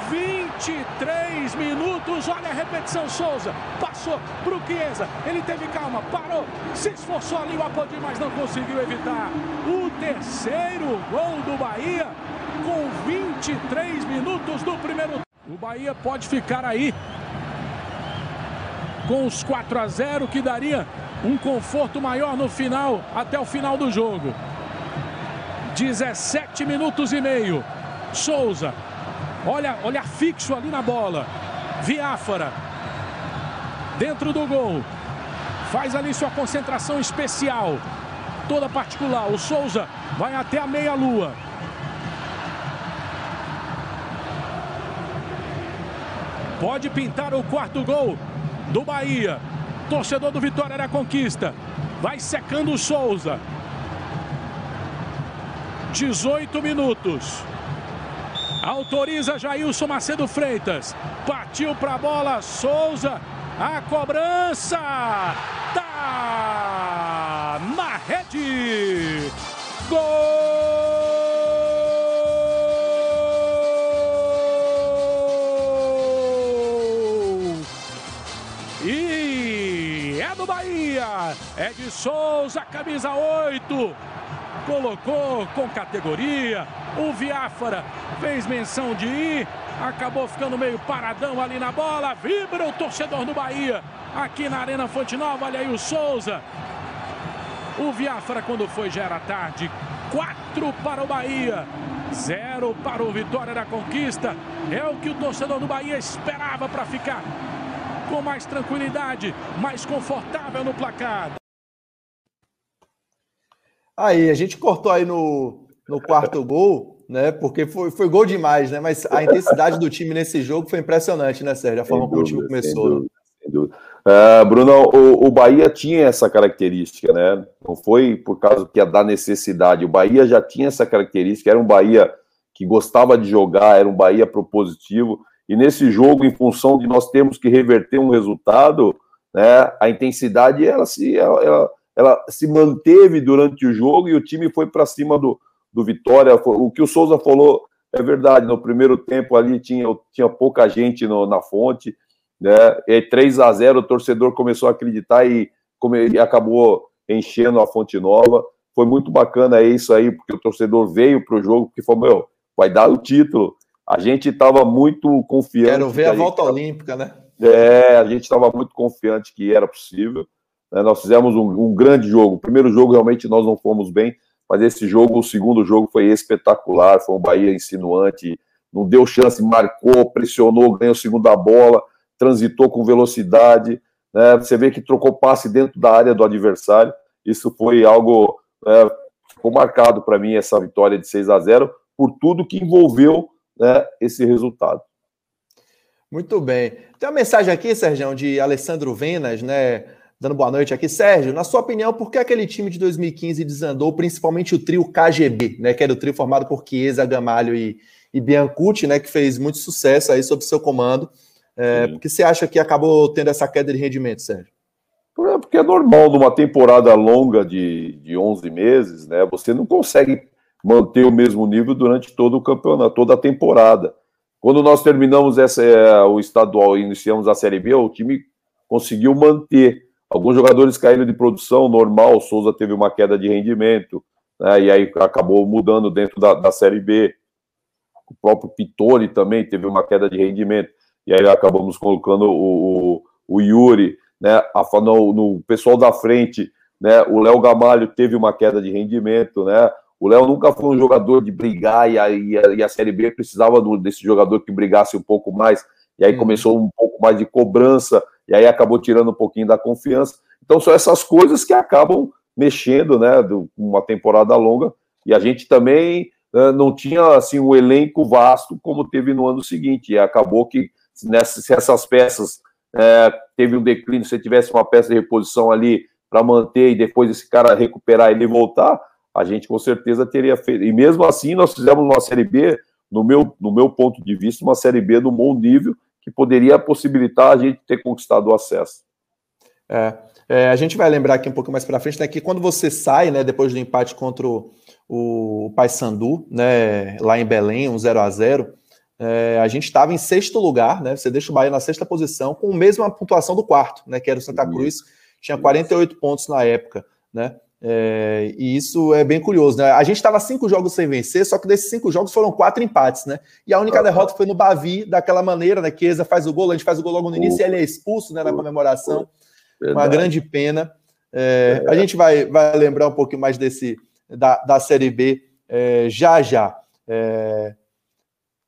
23 minutos, olha a repetição, Souza, passou pro Chiesa, ele teve calma, parou, se esforçou ali o Apodi, mas não conseguiu evitar. O terceiro gol do Bahia, com 23 minutos do primeiro O Bahia pode ficar aí com os 4 a 0, que daria um conforto maior no final, até o final do jogo. 17 minutos e meio. Souza, olha, olha fixo ali na bola. Viáfara, dentro do gol. Faz ali sua concentração especial, toda particular. O Souza vai até a meia-lua. Pode pintar o quarto gol do Bahia. Torcedor do Vitória da Conquista. Vai secando o Souza. 18 minutos. Autoriza Jailson Macedo Freitas. Partiu para a bola, Souza. A cobrança. Tá na rede. Gol! É de Souza, camisa 8. Colocou com categoria. O Viáfara fez menção de ir. Acabou ficando meio paradão ali na bola. Vibra o torcedor do Bahia. Aqui na Arena Fonte Nova. Olha aí o Souza. O Viáfara, quando foi, já era tarde. 4 para o Bahia. Zero para o Vitória da Conquista. É o que o torcedor do Bahia esperava para ficar com mais tranquilidade, mais confortável no placar. Aí, a gente cortou aí no, no quarto gol, né? Porque foi, foi gol demais, né? Mas a intensidade do time nesse jogo foi impressionante, né, Sérgio? A forma como o time começou. Sem dúvida, sem dúvida. Uh, Bruno, o, o, Bahia tinha essa característica, né? Não foi por causa que ia dar necessidade. O Bahia já tinha essa característica, era um Bahia que gostava de jogar, era um Bahia propositivo. E nesse jogo, em função de nós termos que reverter um resultado, né? A intensidade ela se ela, ela ela se manteve durante o jogo e o time foi para cima do, do Vitória. O que o Souza falou é verdade. No primeiro tempo ali tinha, tinha pouca gente no, na fonte, né? E 3 a 0 o torcedor começou a acreditar e, e acabou enchendo a fonte nova. Foi muito bacana isso aí, porque o torcedor veio para o jogo, porque falou: meu, vai dar o título. A gente estava muito confiante. Quero ver a, a volta gente... olímpica, né? É, a gente estava muito confiante que era possível. Né? Nós fizemos um, um, grande jogo. O primeiro jogo realmente nós não fomos bem, mas esse jogo, o segundo jogo, foi espetacular. Foi um Bahia insinuante, não deu chance, marcou, pressionou, ganhou a segunda bola, transitou com velocidade. Né? Você vê que trocou passe dentro da área do adversário. Isso foi algo. É, ficou marcado para mim essa vitória de 6 a 0 por tudo que envolveu né, esse resultado. Muito bem. Tem uma mensagem aqui, Sérgio, de Alessandro Venas, né? Dando boa noite aqui. Sérgio, na sua opinião, por que aquele time de 2015 desandou, principalmente o trio KGB, né, que era o trio formado por Chiesa, Gamalho e, e Biancucci, né, que fez muito sucesso aí sob seu comando. É, por que você acha que acabou tendo essa queda de rendimento, Sérgio? Porque é normal, numa temporada longa de, de 11 meses, né, você não consegue manter o mesmo nível durante todo o campeonato, toda a temporada. Quando nós terminamos essa, é, o estadual e iniciamos a Série B, o time conseguiu manter Alguns jogadores caíram de produção, normal, o Souza teve uma queda de rendimento, né, e aí acabou mudando dentro da, da Série B. O próprio Pitori também teve uma queda de rendimento, e aí acabamos colocando o, o, o Yuri, né, a, no, no pessoal da frente, né, o Léo Gamalho teve uma queda de rendimento, né, o Léo nunca foi um jogador de brigar e a, e a, e a Série B precisava desse jogador que brigasse um pouco mais, e aí começou um pouco mais de cobrança, e aí acabou tirando um pouquinho da confiança. Então são essas coisas que acabam mexendo, né, com uma temporada longa, e a gente também uh, não tinha assim um elenco vasto como teve no ano seguinte, e acabou que nessas, se essas peças é, teve um declínio, se tivesse uma peça de reposição ali para manter e depois esse cara recuperar e ele voltar, a gente com certeza teria feito. E mesmo assim, nós fizemos uma Série B, no meu, no meu ponto de vista, uma Série B no bom nível, que poderia possibilitar a gente ter conquistado o acesso. É, é, a gente vai lembrar aqui um pouco mais para frente, né, que quando você sai, né, depois do empate contra o, o Paysandu, né, lá em Belém, um 0 a 0 é, a gente estava em sexto lugar, né, você deixa o Bahia na sexta posição, com a mesma pontuação do quarto, né, que era o Santa Cruz, tinha 48 pontos na época, né, é, e isso é bem curioso, né? A gente estava cinco jogos sem vencer, só que desses cinco jogos foram quatro empates, né? E a única ah, derrota foi no Bavi, daquela maneira, né? Chiesa faz o gol, a gente faz o gol logo no início e ele é expulso né, na comemoração. Uma grande pena. É, a gente vai, vai lembrar um pouquinho mais desse da, da Série B é, já já. É,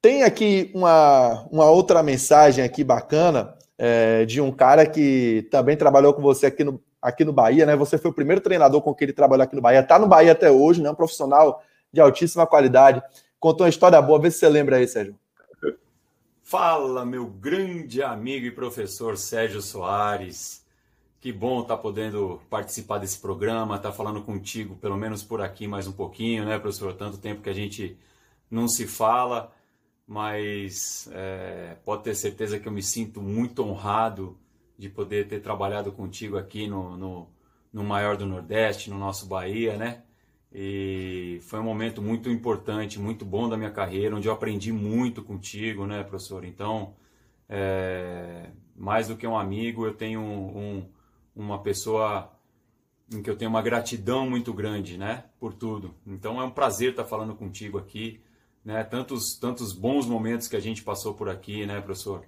tem aqui uma, uma outra mensagem aqui bacana é, de um cara que também trabalhou com você aqui no, aqui no Bahia, né? Você foi o primeiro treinador com que ele trabalhou aqui no Bahia, tá no Bahia até hoje, né? Um profissional de altíssima qualidade. Contou uma história boa, vê se você lembra aí, Sérgio. Fala, meu grande amigo e professor Sérgio Soares. Que bom estar tá podendo participar desse programa, estar tá falando contigo, pelo menos por aqui mais um pouquinho, né, professor? Tanto tempo que a gente não se fala, mas é, pode ter certeza que eu me sinto muito honrado de poder ter trabalhado contigo aqui no, no, no maior do Nordeste, no nosso Bahia, né? E foi um momento muito importante, muito bom da minha carreira, onde eu aprendi muito contigo, né, professor? Então, é, mais do que um amigo, eu tenho um, um uma pessoa em que eu tenho uma gratidão muito grande, né, por tudo. Então é um prazer estar falando contigo aqui, né, tantos tantos bons momentos que a gente passou por aqui, né, professor.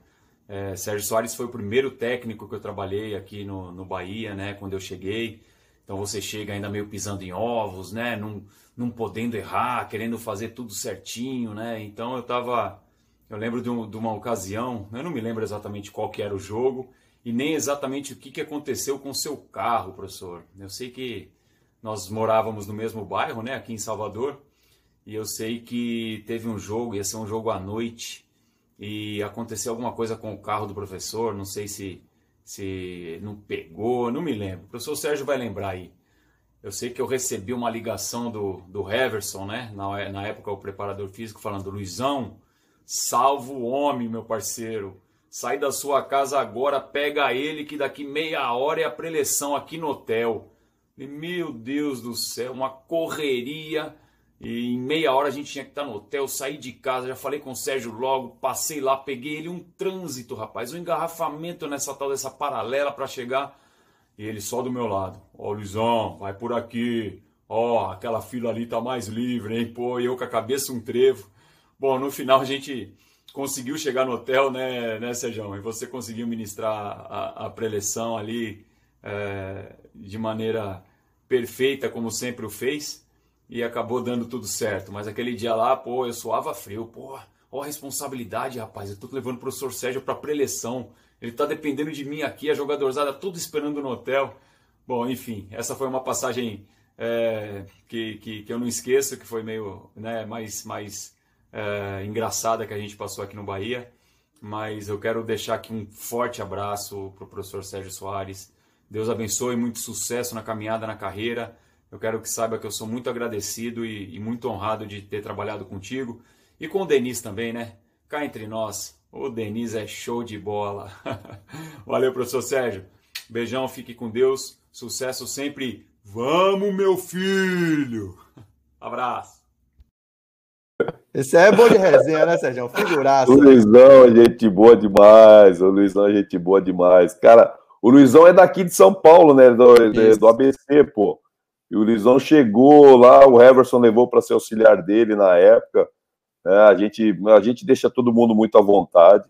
É, Sérgio Soares foi o primeiro técnico que eu trabalhei aqui no, no Bahia, né, quando eu cheguei. Então você chega ainda meio pisando em ovos, né, não, não podendo errar, querendo fazer tudo certinho, né. Então eu estava, eu lembro de, um, de uma ocasião, eu não me lembro exatamente qual que era o jogo e nem exatamente o que, que aconteceu com o seu carro, professor. Eu sei que nós morávamos no mesmo bairro, né, aqui em Salvador, e eu sei que teve um jogo, ia ser um jogo à noite, e aconteceu alguma coisa com o carro do professor, não sei se, se não pegou, não me lembro. O professor Sérgio vai lembrar aí. Eu sei que eu recebi uma ligação do, do Heverson, né, na, na época o preparador físico, falando, Luizão, salvo o homem, meu parceiro, Sai da sua casa agora, pega ele que daqui meia hora é a preleção aqui no hotel. E, meu Deus do céu, uma correria. E em meia hora a gente tinha que estar no hotel, sair de casa. Já falei com o Sérgio logo, passei lá, peguei ele um trânsito, rapaz, um engarrafamento nessa tal dessa paralela para chegar. E ele só do meu lado. Ó, oh, Luizão, vai por aqui. Ó, oh, aquela fila ali tá mais livre, hein? Pô, eu com a cabeça um trevo. Bom, no final a gente conseguiu chegar no hotel, né, né Sérgio? E você conseguiu ministrar a, a preleção ali é, de maneira perfeita, como sempre o fez, e acabou dando tudo certo. Mas aquele dia lá, pô, eu suava frio, pô, ó a responsabilidade, rapaz. Eu tô levando o professor Sérgio para preleção. Ele tá dependendo de mim aqui, a jogadorzada tudo esperando no hotel. Bom, enfim, essa foi uma passagem é, que, que, que, eu não esqueço, que foi meio né, mais, mais é, engraçada que a gente passou aqui no Bahia. Mas eu quero deixar aqui um forte abraço para o professor Sérgio Soares. Deus abençoe, muito sucesso na caminhada, na carreira. Eu quero que saiba que eu sou muito agradecido e, e muito honrado de ter trabalhado contigo. E com o Denis também, né? Cá entre nós, o Denis é show de bola. [laughs] Valeu, professor Sérgio. Beijão, fique com Deus. Sucesso sempre. Vamos, meu filho! [laughs] Abraço. Esse é bom de resenha, né, Sérgio? Figuraça. O Luizão, gente boa demais. O Luizão, gente boa demais. Cara, o Luizão é daqui de São Paulo, né? Do, do ABC, pô. E o Luizão chegou lá, o Everson levou para ser auxiliar dele na época. É, a, gente, a gente deixa todo mundo muito à vontade.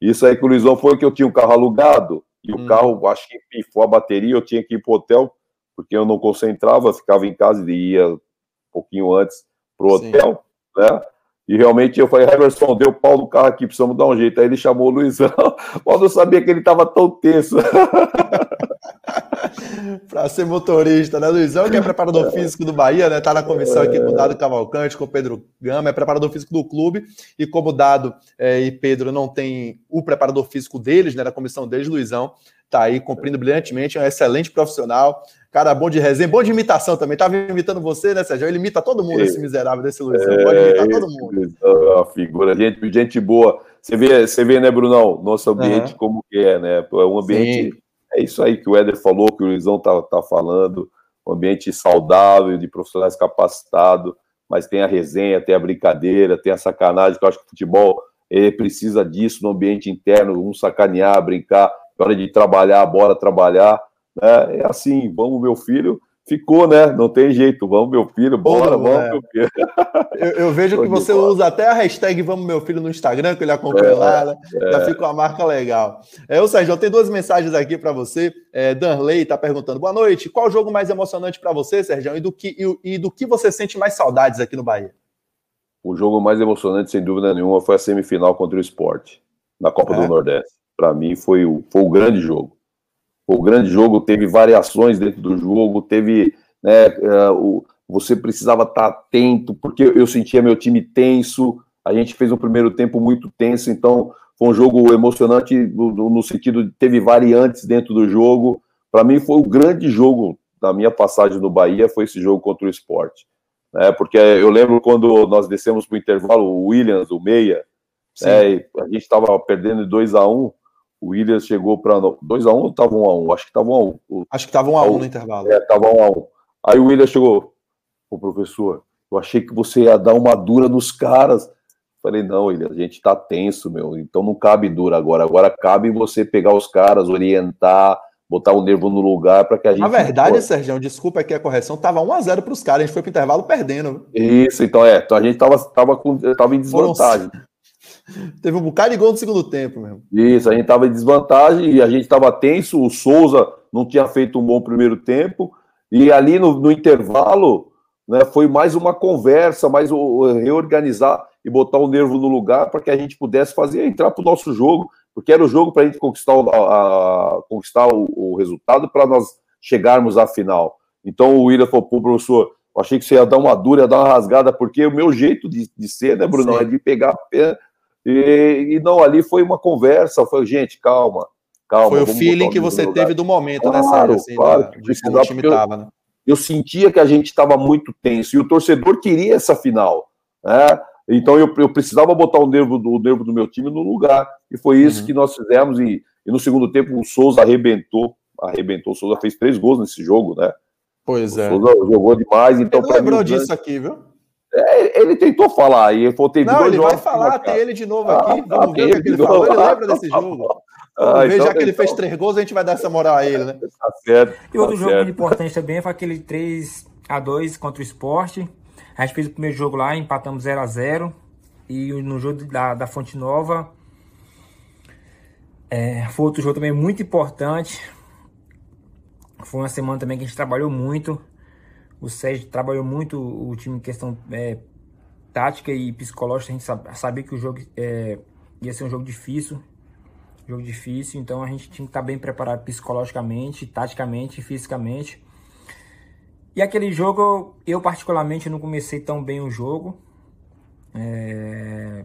Isso aí que o Luizão foi que eu tinha um carro alugado e hum. o carro, acho que pifou a bateria, eu tinha que ir pro hotel, porque eu não concentrava, ficava em casa e ia um pouquinho antes pro hotel, Sim. né? E realmente eu falei, Everson, deu pau no carro aqui, precisamos dar um jeito. Aí ele chamou o Luizão, [laughs] mas não sabia que ele estava tão tenso. [laughs] [laughs] para ser motorista, né? Luizão, que é preparador físico do Bahia, né? Tá na comissão aqui com o Dado Cavalcante, com o Pedro Gama, é preparador físico do clube. E como o Dado é, e Pedro não tem o preparador físico deles, né? Da comissão deles, Luizão tá aí cumprindo brilhantemente, é um excelente profissional. Cara bom de resenha, bom de imitação também. Tava imitando você, né, Sérgio? Ele imita todo mundo, é, esse miserável desse Luizão. É, Pode imitar todo mundo. É a figura, gente, gente boa. Você vê, você vê, né, Brunão? Nosso ambiente uhum. como que é, né? É um ambiente. Sim. É isso aí que o Éder falou, que o Luizão tá, tá falando. Um ambiente saudável, de profissionais capacitados, mas tem a resenha, tem a brincadeira, tem a sacanagem, que eu acho que o futebol ele precisa disso no ambiente interno, um sacanear, brincar, na hora de trabalhar, bora trabalhar. Né? É assim, vamos, meu filho. Ficou, né? Não tem jeito. Vamos, meu filho, bora, vamos, é. meu filho. [laughs] Eu, eu vejo que você usa até a hashtag Vamos, meu filho no Instagram, que ele acompanha é, lá, né? É. Já fica uma marca legal. É, o Sérgio, tem duas mensagens aqui para você. É, Danley está perguntando: boa noite. Qual o jogo mais emocionante para você, Sérgio? E do, que, e, e do que você sente mais saudades aqui no Bahia? O jogo mais emocionante, sem dúvida nenhuma, foi a semifinal contra o Esporte, na Copa do é. Nordeste para mim foi o, foi o grande jogo. O grande jogo teve variações dentro do jogo, teve. Né, uh, o, você precisava estar atento, porque eu sentia meu time tenso. A gente fez um primeiro tempo muito tenso, então foi um jogo emocionante no, no sentido de teve variantes dentro do jogo. para mim foi o grande jogo da minha passagem no Bahia, foi esse jogo contra o esporte. Né? Porque eu lembro quando nós descemos para o intervalo, o Williams, o Meia, né? a gente estava perdendo de 2 a 1 um, o Williams chegou para 2 a 1 um, ou estava 1 um a 1 um? Acho que estava 1 um a 1 um. Acho que estava 1 um a 1 um no intervalo. É, estava 1 um a 1 um. Aí o Williams chegou, o professor, eu achei que você ia dar uma dura nos caras. Falei, não, Williams, a gente tá tenso, meu, então não cabe dura agora. Agora cabe você pegar os caras, orientar, botar o nervo no lugar para que a gente. Na verdade, Sérgio, desculpa aqui a correção, tava 1x0 para os caras, a gente foi pro intervalo perdendo. Isso, então é, então a gente tava, tava, com, tava em desvantagem. Foram... Teve um bocado de gol no segundo tempo mesmo. Isso, a gente tava em desvantagem e a gente tava tenso, o Souza não tinha feito um bom primeiro tempo, e ali no, no intervalo, né, foi mais uma conversa, mais o, o reorganizar e botar o nervo no lugar para que a gente pudesse fazer entrar para o nosso jogo, porque era o jogo para a gente conquistar, a, a conquistar o, o resultado para nós chegarmos à final. Então o William falou, pô, professor, eu achei que você ia dar uma dura, ia dar uma rasgada, porque o meu jeito de, de ser, né, Bruno, Sim. é de pegar e, e, não, ali foi uma conversa, foi, gente, calma, calma. Foi o feeling que você teve do momento, claro, né, Sérgio? Assim, claro, da, de como o time estava, né? Eu sentia que a gente estava muito tenso, e o torcedor queria essa final, né? Então eu, eu precisava botar o nervo, do, o nervo do meu time no lugar. E foi isso uhum. que nós fizemos. E, e, no segundo tempo o Souza arrebentou. Arrebentou. O Souza fez três gols nesse jogo, né? Pois o é. Souza jogou demais. Então, ele lembrou mim, disso aqui, viu? É, ele tentou falar, e tem Não, ele vai falar, tem ele de novo aqui. Ah, Vamos ver o que ele falou. Ele lembra desse [laughs] jogo. Ah, então, já que ele então... fez três gols, a gente vai dar essa moral a ele, né? [laughs] Tá certo. E outro tá jogo certo. importante também foi aquele 3 a 2 contra o esporte. A gente fez o primeiro jogo lá, empatamos 0 a 0 E no jogo da, da Fonte Nova, é, foi outro jogo também muito importante. Foi uma semana também que a gente trabalhou muito. O Sérgio trabalhou muito o time em questão é, tática e psicológica. A gente sabia que o jogo é, ia ser um jogo difícil. Jogo difícil, então a gente tinha que estar bem preparado psicologicamente, taticamente fisicamente. E aquele jogo, eu particularmente não comecei tão bem o jogo. É...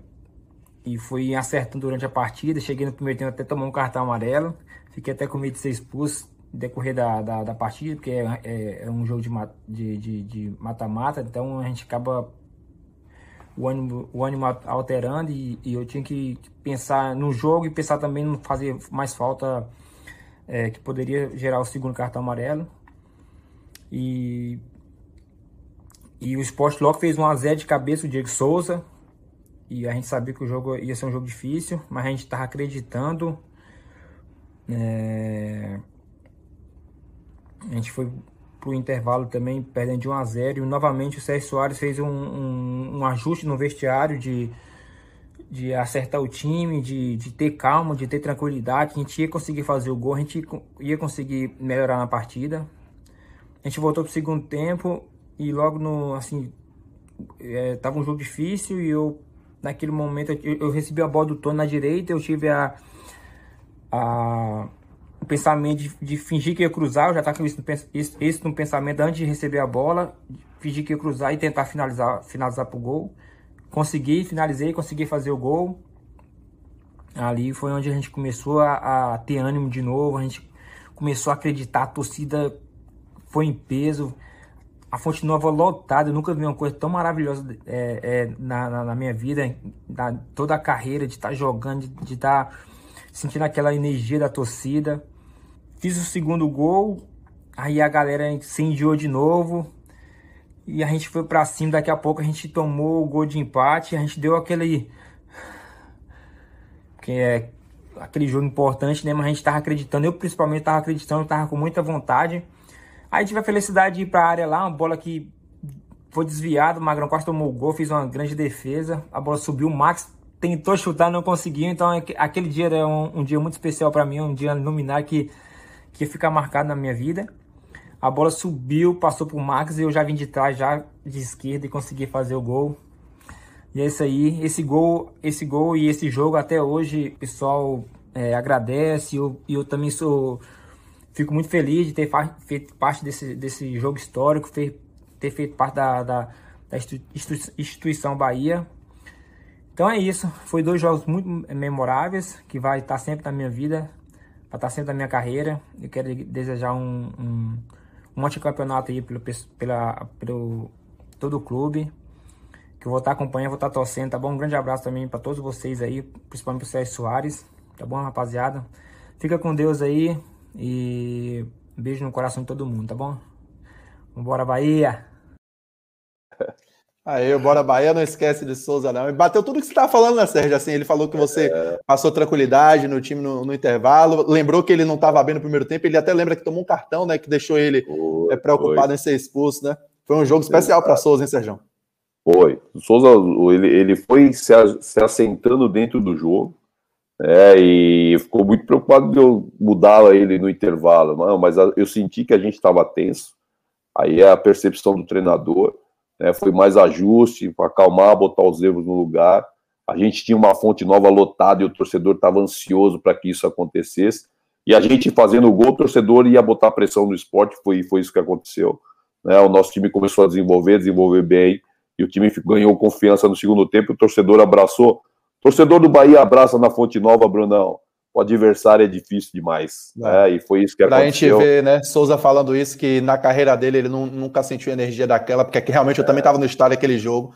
E fui acertando durante a partida. Cheguei no primeiro tempo até tomar um cartão amarelo. Fiquei até com medo de ser expulso decorrer da, da, da partida, porque é, é, é, um jogo de mata-mata. Então a gente acaba o ânimo, o ânimo alterando e, e, eu tinha que pensar no jogo e pensar também não fazer mais falta é, que poderia gerar o segundo cartão amarelo. E, e o Sport logo fez um a 0 de cabeça o Diego Souza. E a gente sabia que o jogo ia ser um jogo difícil, mas a gente estava acreditando. É... A gente foi pro intervalo também perdendo de 1 a 0 e novamente o Sérgio Soares fez um, um, um ajuste no vestiário de, de acertar o time, de, de ter calma, de ter tranquilidade. A gente ia conseguir fazer o gol, a gente ia conseguir melhorar na partida. A gente voltou pro segundo tempo e logo no, assim, é, tava um jogo difícil e eu, naquele momento, eu, eu recebi a bola do Tony na direita, eu tive a, a o pensamento de, de, fingir que ia cruzar, eu já estava com isso, isso, isso no pensamento antes de receber a bola, fingir que ia cruzar e tentar finalizar, finalizar pro gol. Consegui, finalizei, consegui fazer o gol. Ali foi onde a gente começou a, a ter ânimo de novo, a gente começou a acreditar, a torcida foi em peso. A Fonte Nova lotada, eu nunca vi uma coisa tão maravilhosa é, é, na, na, na, minha vida, na, toda a carreira, de estar tá jogando, de estar sentindo aquela energia da torcida. Fiz o segundo gol, aí a galera incendiou de novo. E a gente foi para cima, daqui a pouco a gente tomou o gol de empate, a gente deu aquele que é aquele jogo importante, né? Mas a gente tava acreditando, eu principalmente tava acreditando, tava com muita vontade. Aí tive a felicidade de ir para a área lá, uma bola que foi desviada, o Magrão quase tomou o gol, fez uma grande defesa, a bola subiu, o Max tentou chutar, não conseguiu, então aquele dia era um, um dia muito especial para mim, um dia luminar que, que ia ficar marcado na minha vida. A bola subiu, passou pro Max e eu já vim de trás, já de esquerda e consegui fazer o gol. E é isso aí, esse gol, esse gol e esse jogo até hoje, o pessoal é, agradece, e eu, eu também sou Fico muito feliz de ter feito parte desse, desse jogo histórico, ter feito parte da, da, da instituição Bahia. Então é isso. Foi dois jogos muito memoráveis que vai estar sempre na minha vida. para estar tá sempre na minha carreira. Eu quero desejar um, um, um ótimo campeonato aí pelo, pela, pelo todo o clube. Que eu vou estar tá acompanhando, vou estar tá torcendo, tá bom? Um grande abraço também para todos vocês aí, principalmente pro Sérgio Soares, tá bom, rapaziada? Fica com Deus aí e beijo no coração de todo mundo, tá bom? Vambora, Bahia! Aí, bora Bahia, não esquece de Souza, não. E bateu tudo que você estava falando, né, Sérgio? Assim, ele falou que você é. passou tranquilidade no time no, no, intervalo. Lembrou que ele não estava bem no primeiro tempo. Ele até lembra que tomou um cartão, né? Que deixou ele foi, é, preocupado foi. em ser expulso, né? Foi um jogo especial para Souza, hein, Sérgio? Foi. O Souza, ele, ele foi se, se assentando dentro do jogo. É, e ficou muito preocupado de eu mudar ele no intervalo. Não, mas eu senti que a gente estava tenso. Aí a percepção do treinador né, foi mais ajuste para acalmar, botar os erros no lugar. A gente tinha uma fonte nova lotada e o torcedor estava ansioso para que isso acontecesse. E a gente fazendo o gol, o torcedor ia botar pressão no esporte, foi, foi isso que aconteceu. Né, o nosso time começou a desenvolver, desenvolver bem, e o time ganhou confiança no segundo tempo, o torcedor abraçou. Torcedor do Bahia abraça na Fonte Nova, Brunão o adversário é difícil demais. É. Né? E foi isso que pra aconteceu. Pra gente ver, né, Souza falando isso, que na carreira dele ele não, nunca sentiu energia daquela, porque aqui, realmente eu também estava no estádio aquele jogo.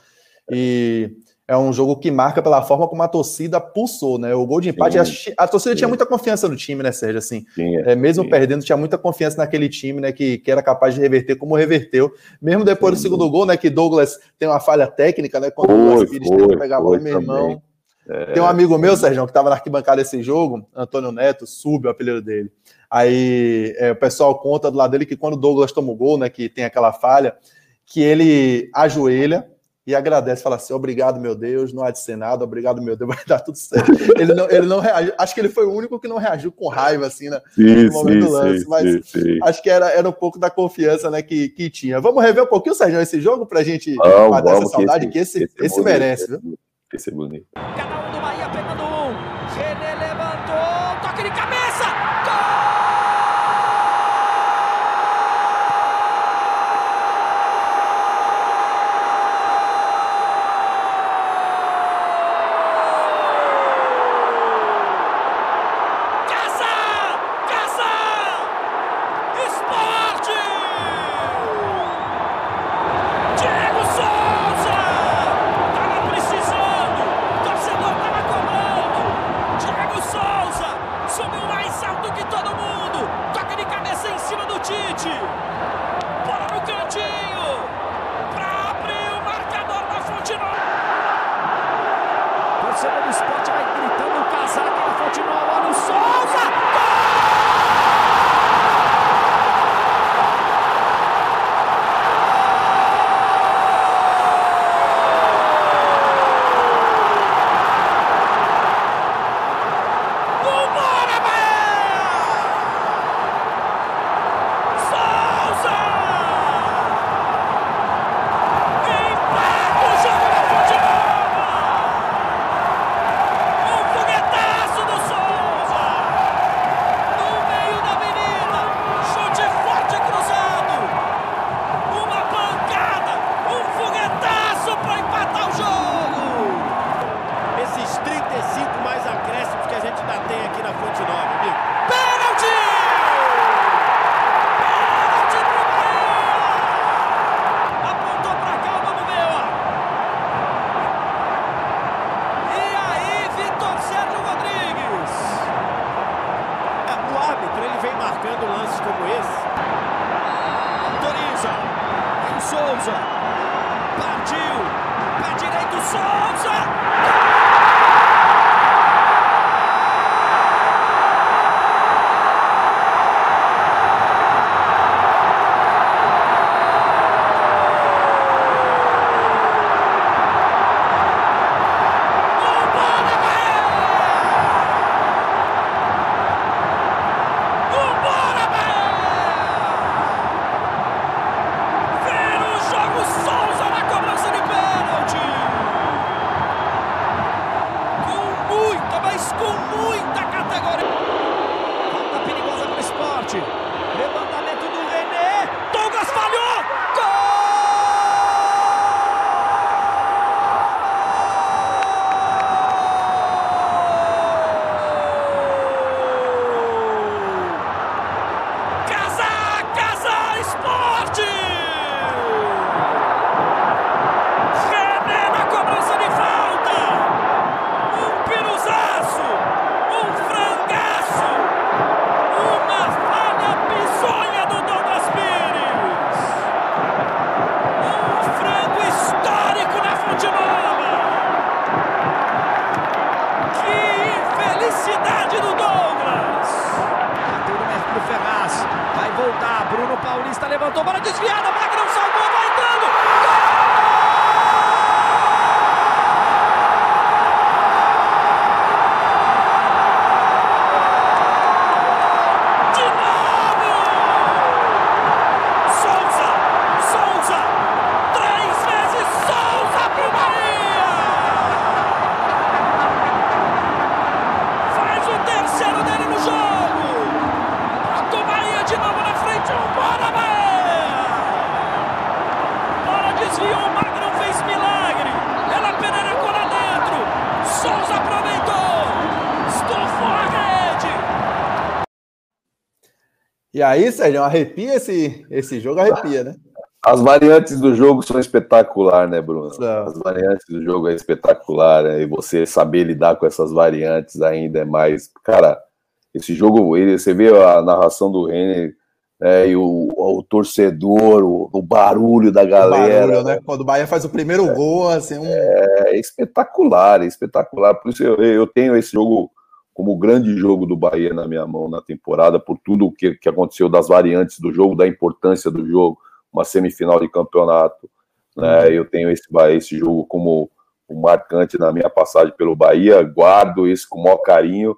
E é um jogo que marca pela forma como a torcida pulsou, né? O gol de empate, sim, a, a, torcida sim. tinha muita confiança no time, né, Sérgio? Assim, sim, é, mesmo perdendo, tinha muita confiança naquele time, né? Que, que era capaz de reverter como reverteu. Mesmo depois do segundo gol, né? Que Douglas tem uma falha técnica, né? Quando foi, o Douglas Pires tenta pegar a bola, meu irmão. É, Tem um amigo meu, Sérgio, que estava na arquibancada esse jogo, Antônio Neto, sub, o apelido dele. Aí é, o pessoal conta do lado dele que quando o Douglas toma o gol, né, que tem aquela falha, que ele ajoelha e agradece, fala assim: obrigado, meu Deus, não há de ser nada, obrigado, meu Deus, [laughs] vai dar tudo certo. ele não, ele não reagiu, acho que ele foi o único que não reagiu com raiva, assim, né, sim, no momento sim, do lance, sim, mas sim, acho que era, era um pouco da confiança né, que, que tinha. Vamos rever um pouquinho, Sérgio, esse jogo para a gente vamos, matar essa saudade, que esse, que esse, esse merece, viu? Esse é aí, Sérgio, arrepia esse, esse jogo, arrepia, né? As variantes do jogo são espetacular, né, Bruno? São. As variantes do jogo é espetacular, né? E você saber lidar com essas variantes ainda é mais. Cara, esse jogo, ele, você vê a narração do Renner né, e o, o torcedor, o, o barulho da O galera. barulho, né? Quando o Bahia faz o primeiro gol, assim, um... É espetacular, é espetacular. Por isso eu, eu tenho esse jogo como o grande jogo do Bahia na minha mão na temporada, por tudo o que, que aconteceu das variantes do jogo, da importância do jogo, uma semifinal de campeonato. Né? Eu tenho esse, esse jogo como um marcante na minha passagem pelo Bahia, guardo isso com o maior carinho,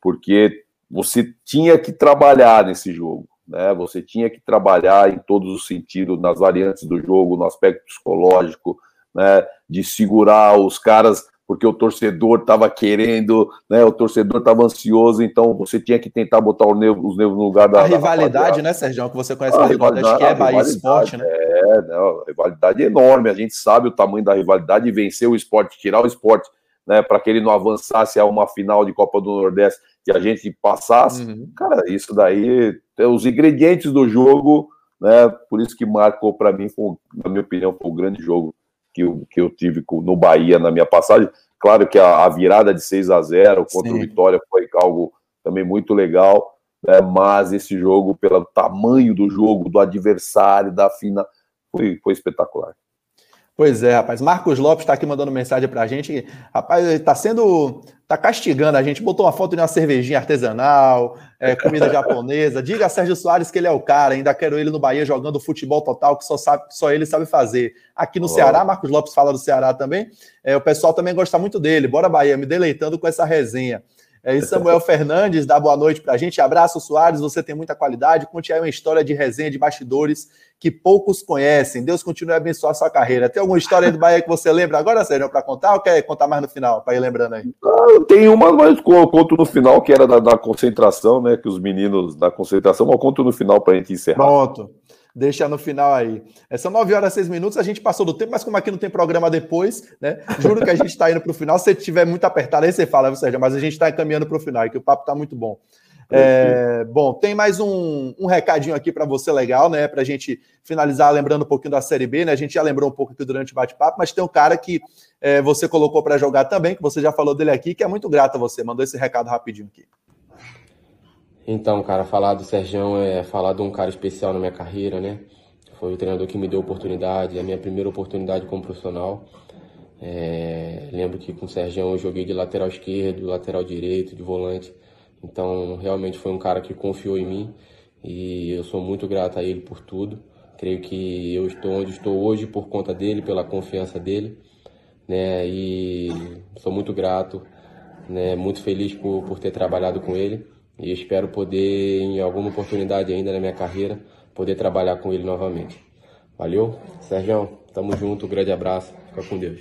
porque você tinha que trabalhar nesse jogo. Né? Você tinha que trabalhar em todos os sentidos, nas variantes do jogo, no aspecto psicológico, né? de segurar os caras, porque o torcedor estava querendo, né? o torcedor estava ansioso, então você tinha que tentar botar os nervos, os nervos no lugar da A da rivalidade, rapaziada. né, Sérgio? Que você conhece A a rivalidade, que é Bahia Esporte, né? É, não, a rivalidade é enorme. A gente sabe o tamanho da rivalidade vencer o esporte, tirar o esporte, né, para que ele não avançasse a uma final de Copa do Nordeste e a gente passasse. Uhum. Cara, isso daí, é os ingredientes do jogo, né? Por isso que marcou para mim, foi, na minha opinião, foi o grande jogo que eu, que eu tive no Bahia na minha passagem. Claro que a, a virada de 6 a 0 contra Sim. o Vitória foi algo também muito legal, né? mas esse jogo, pelo tamanho do jogo, do adversário, da final, foi, foi espetacular. Pois é, rapaz. Marcos Lopes está aqui mandando mensagem pra gente. Rapaz, ele tá sendo. tá castigando a gente. Botou uma foto de uma cervejinha artesanal, é, comida japonesa. [laughs] Diga a Sérgio Soares que ele é o cara. Ainda quero ele no Bahia jogando futebol total, que só, sabe, só ele sabe fazer. Aqui no Oh. Ceará, Marcos Lopes fala do Ceará também. É, o pessoal também gosta muito dele. Bora, Bahia, me deleitando com essa resenha. É, e Samuel Fernandes dá boa noite pra gente. Abraço, Soares. Você tem muita qualidade. Conte aí uma história de resenha de bastidores que poucos conhecem. Deus continue a abençoar a sua carreira. Tem alguma história aí do Bahia que você lembra agora, Sérgio, para contar ou quer contar mais no final, para ir lembrando aí? Ah, tenho uma, mas eu conto no final, que era da, da concentração, né? Que os meninos da concentração, mas eu conto no final para a gente encerrar. Pronto. Deixa no final aí. É, são 9 horas e 6 minutos, a gente passou do tempo, mas como aqui não tem programa depois, né? Juro que a gente está indo para o final. Se tiver muito apertado, aí você fala, Sérgio? Mas a gente está encaminhando para o final, que o papo está muito bom. É, bom, tem mais um, um recadinho aqui para você legal, né? Para a gente finalizar lembrando um pouquinho da Série B, né? A gente já lembrou um pouco aqui durante o bate-papo, mas tem um cara que é, você colocou para jogar também, que você já falou dele aqui, que é muito grato a você. Mandou esse recado rapidinho aqui. Então, cara, falar do Sergião é falar de um cara especial na minha carreira, né? Foi o treinador que me deu oportunidade, a minha primeira oportunidade como profissional. É, lembro que com o Sergião eu joguei de lateral esquerdo, lateral direito, de volante. Então, realmente foi um cara que confiou em mim e eu sou muito grato a ele por tudo. Creio que eu estou onde estou hoje por conta dele, pela confiança dele, né? E sou muito grato, né? Muito feliz por, por ter trabalhado com ele e espero poder, em alguma oportunidade ainda na minha carreira, poder trabalhar com ele novamente. Valeu? Sérgio, tamo junto, grande abraço, fica com Deus.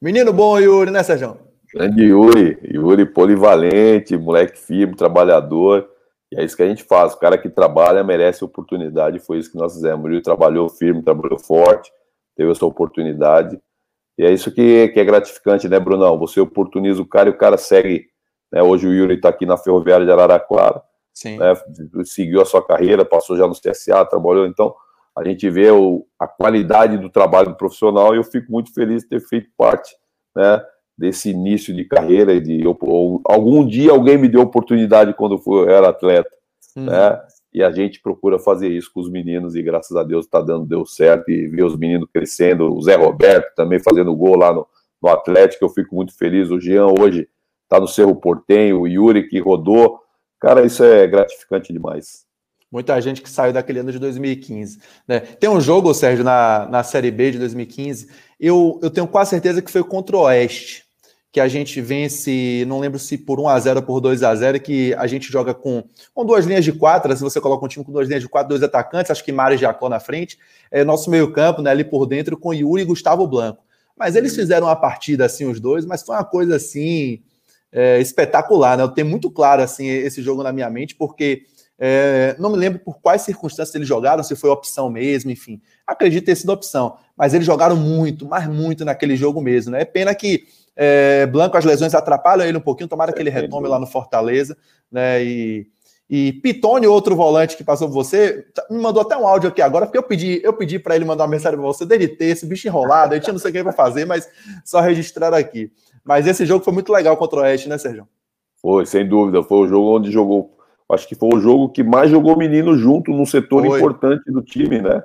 Menino bom, Yuri, né, Sérgio? Grande Yuri, Yuri polivalente, moleque firme, trabalhador. E é isso que a gente faz. O cara que trabalha merece oportunidade. Foi isso que nós fizemos. O Yuri trabalhou firme, trabalhou forte, teve essa oportunidade. E é isso que, que é gratificante, né, Brunão? Você oportuniza o cara e o cara segue. Né? Hoje o Yuri está aqui na Ferroviária de Araraquara. Né? Seguiu a sua carreira, passou já no CSA, trabalhou. Então, a gente vê o, a qualidade do trabalho do profissional e eu fico muito feliz de ter feito parte né, desse início de carreira e de ou, algum dia alguém me deu oportunidade quando eu era atleta, Uhum. né? E a gente procura fazer isso com os meninos e graças a Deus está dando deu certo e ver os meninos crescendo, o Zé Roberto também fazendo gol lá no, no Atlético, eu fico muito feliz. O Jean hoje está no Cerro Portenho, o Yuri que rodou, cara, isso é gratificante demais. Muita gente que saiu daquele ano de 2015. Né? Tem um jogo, Sérgio, na, na Série B de 2015, eu, eu tenho quase certeza que foi contra o Oeste, que a gente vence, não lembro se por 1 a 0 ou por 2 a 0 que a gente joga com, com duas linhas de quatro, se você coloca um time com duas linhas de quatro, dois atacantes, acho que Mário e Jacó na frente, é nosso meio campo, né, ali por dentro, com Yuri e Gustavo Blanco. Mas eles fizeram uma partida assim, os dois, mas foi uma coisa assim é, espetacular, né? Eu tenho muito claro assim esse jogo na minha mente, porque é, não me lembro por quais circunstâncias eles jogaram, se foi opção mesmo, enfim. Acredito ter sido opção, mas eles jogaram muito, mas muito naquele jogo mesmo, né? É pena que é, Blanco, as lesões atrapalham ele um pouquinho, tomara que ele retome lá no Fortaleza, né? E, e Pitone, outro volante que passou por você, tá, me mandou até um áudio aqui agora, porque eu pedi, eu pedi para ele mandar uma mensagem para você dele ter esse bicho enrolado, aí tinha não sei o que para fazer, mas só registrar aqui. Mas esse jogo foi muito legal contra o Oeste, né, Sérgio? Foi, sem dúvida. Foi o jogo onde jogou. Acho que foi o jogo que mais jogou menino junto num setor foi. importante do time, né?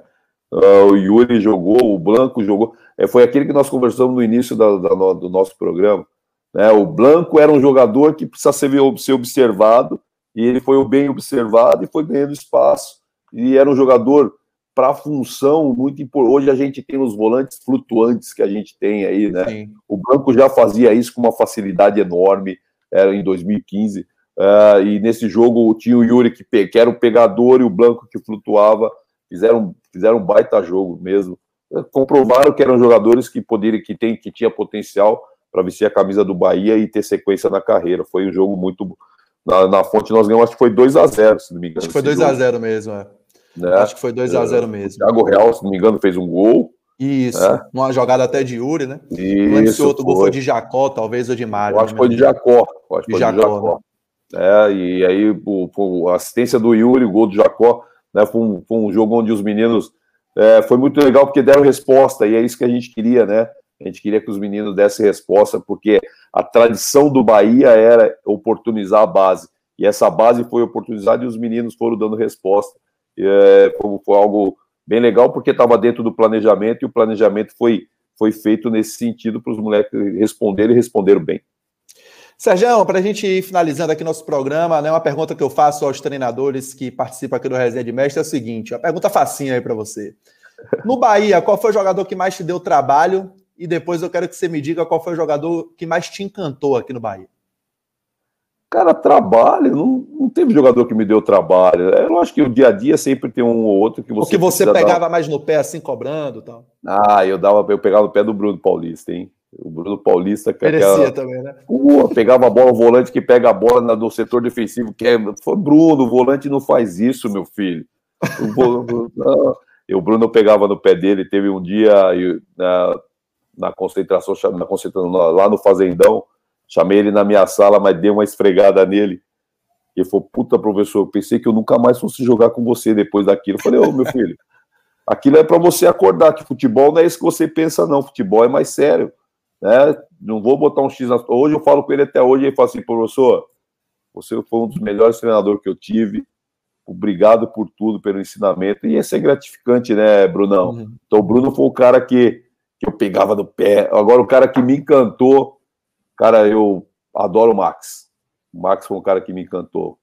Uh, o Yuri jogou, o Blanco jogou. É, foi aquele que nós conversamos no início da, da, do nosso programa. Né? O Blanco era um jogador que precisa ser, ser observado, e ele foi bem observado e foi ganhando espaço. E era um jogador para função muito importante. Hoje a gente tem os volantes flutuantes que a gente tem aí, né? Sim. O Branco já fazia isso com uma facilidade enorme, era em 2015. Uh, eh, e nesse jogo tinha o Yuri que, que era o pegador e o Blanco que flutuava. Fizeram, fizeram um baita jogo mesmo. Comprovaram que eram jogadores que poderiam, que tem, que tinha potencial para vestir a camisa do Bahia e ter sequência na carreira. Foi um jogo muito. Na, na fonte nós ganhamos, acho que foi 2 a 0 se não me engano. Acho que foi 2 a 0 mesmo, é. Né? Acho que foi 2 a 0 é, mesmo. O Thiago Real, se não me engano, fez um gol. Isso, né? uma jogada até de Yuri, né? Isso, não lembro se o outro foi. gol foi de Jacó, talvez, ou de Mário. acho que foi de Jacó. Acho que foi de Jacó. Né? É, e aí o, a assistência do Yuri, o gol do Jacó, né? Foi um, foi um jogo onde os meninos. É, foi muito legal porque deram resposta, e é isso que a gente queria, né? A gente queria que os meninos dessem resposta, porque a tradição do Bahia era oportunizar a base. E essa base foi oportunizada e os meninos foram dando resposta. É, foi, foi, algo bem legal, porque estava dentro do planejamento e o planejamento foi, foi feito nesse sentido para os moleques responderem e responderam bem. Sérgio, para a gente ir finalizando aqui nosso programa, né, uma pergunta que eu faço aos treinadores que participam aqui do Resenha de Mestre é o seguinte: uma pergunta facinha aí para você. No Bahia, qual foi o jogador que mais te deu trabalho? E depois eu quero que você me diga qual foi o jogador que mais te encantou aqui no Bahia. Cara, trabalho, não, não teve jogador que me deu trabalho. Eu acho que o dia a dia sempre tem um ou outro que você. O que você pegava dar... mais no pé, assim, cobrando tal. Ah, eu dava, eu pegava no pé do Bruno Paulista, hein? O Bruno Paulista. Parecia aquela... também, né? Pô, pegava a bola, o volante que pega a bola no setor defensivo, que é. Foi Bruno, o volante não faz isso, meu filho. O, o Bruno [laughs] pegava no pé dele, teve um dia na, na concentração, na concentração lá no Fazendão Chamei ele na minha sala, mas dei uma esfregada nele. E ele falou: Puta, professor, eu pensei que eu nunca mais fosse jogar com você depois daquilo. Eu falei: Ô, meu filho, [laughs] aquilo é para você acordar, que futebol não é isso que você pensa, não. Futebol é mais sério. Né? Não vou botar um X na. Hoje eu falo com ele até hoje, ele fala assim: professor, você foi um dos melhores treinadores que eu tive. Obrigado por tudo, pelo ensinamento. E isso é gratificante, né, Brunão? Uhum. Então, o Bruno foi o cara que, que eu pegava no pé. Agora, o cara que me encantou Cara, eu adoro o Max. O Max foi um cara que me encantou.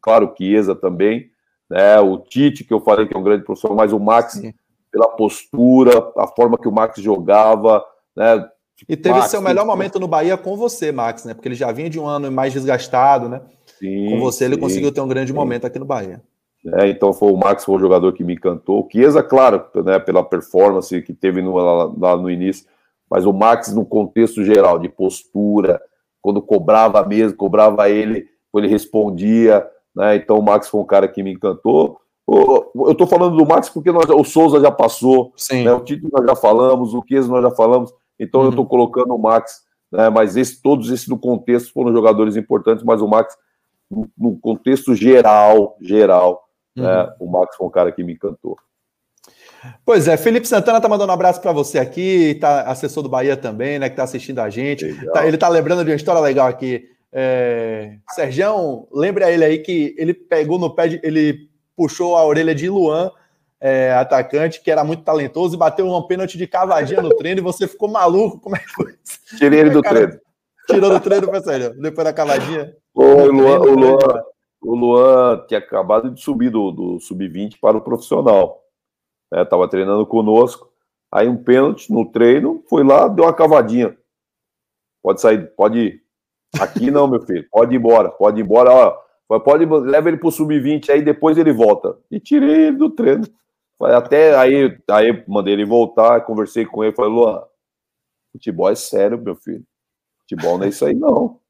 Claro, o Chiesa também, né? O Tite, que eu falei que é um grande professor, mas o Max, Sim. pela postura, a forma que o Max jogava, né? E teve Max, seu melhor momento no Bahia com você, Max, né? Porque ele já vinha de um ano mais desgastado, né? Sim, com você ele sim, conseguiu ter um grande sim. momento aqui no Bahia. É, então foi o Max foi o jogador que me encantou. O Chiesa, claro, né, pela performance que teve no, lá, no início, mas o Max, no contexto geral, de postura, quando cobrava mesmo, cobrava ele, ele respondia, né? Então o Max foi um cara que me encantou. Eu estou falando do Max porque nós, o Souza já passou, né? o Tito nós já falamos, o Chiesa nós já falamos, então uhum. eu estou colocando o Max, né? mas esse, todos esses no contexto foram jogadores importantes, mas o Max, no, no contexto geral, geral, né? Uhum. né? o Max foi um cara que me encantou. Pois é, Felipe Santana tá mandando um abraço para você aqui, tá assessor do Bahia também, né, que tá assistindo a gente. Tá, ele tá lembrando de uma história legal aqui. É, Sergião, lembre a ele aí que ele pegou no pé, de, ele puxou a orelha de Luan, é, atacante, que era muito talentoso, e bateu um pênalti de cavadinha no treino, e você ficou maluco. Como é que foi? Tirei ele do treino. Tirou do treino, foi sério, depois da cavadinha. o Luan, o Luan, o Luan tinha acabado de subir do, do sub-20 para o profissional. Estava né? treinando conosco. Aí um pênalti no treino, foi lá, deu uma cavadinha. Pode sair, pode ir. Aqui não, meu filho. Pode ir embora, pode ir embora. Ó, pode, leva ele para o sub-20 aí, depois ele volta. E tirei ele do treino. Até aí, aí mandei ele voltar, conversei com ele, falei, Luan, futebol é sério, meu filho. Futebol não é isso aí, não.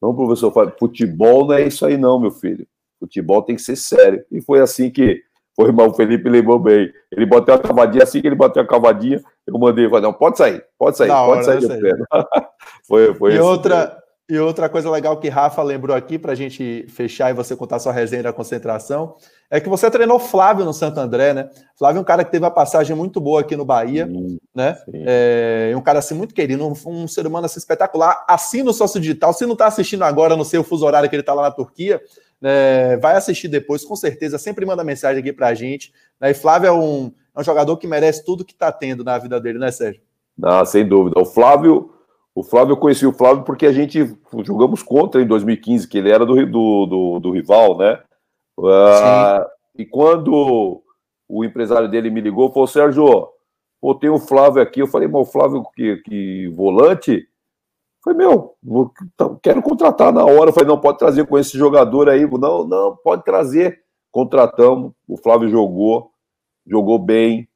Não, professor, futebol não é isso aí, não, meu filho. Futebol tem que ser sério. E foi assim que foi, o Felipe lembrou bem. Ele bateu a cavadinha, assim que ele bateu a cavadinha, eu mandei, falei, não, pode sair, pode sair, pode hora, sair do [laughs] foi, foi e outra E outra coisa legal que Rafa lembrou aqui, para a gente fechar e você contar sua resenha da concentração, é que você treinou Flávio no Santo André, né? Flávio é um cara que teve uma passagem muito boa aqui no Bahia, sim, né? Sim. É um cara assim muito querido, um, um, ser humano assim espetacular. Assina o sócio digital. Se não está assistindo agora, no seu fuso horário que ele está lá na Turquia, é, vai assistir depois, com certeza. Sempre manda mensagem aqui para a gente. Né? E Flávio é um, é um jogador que merece tudo que está tendo na vida dele, né, Sérgio? Ah, sem dúvida. O Flávio, o Flávio, eu conheci o Flávio porque a gente jogamos contra em 2015, que ele era do, do, do, do rival, né? Uh, e quando o empresário dele me ligou, falou: Sérgio, pô, tem o Flávio aqui. Eu falei, mas o Flávio que, que volante? Eu falei, meu, tá, quero contratar na hora. Eu falei, não, pode trazer com esse jogador aí. Não, não, pode trazer. Contratamos. O Flávio jogou, jogou bem.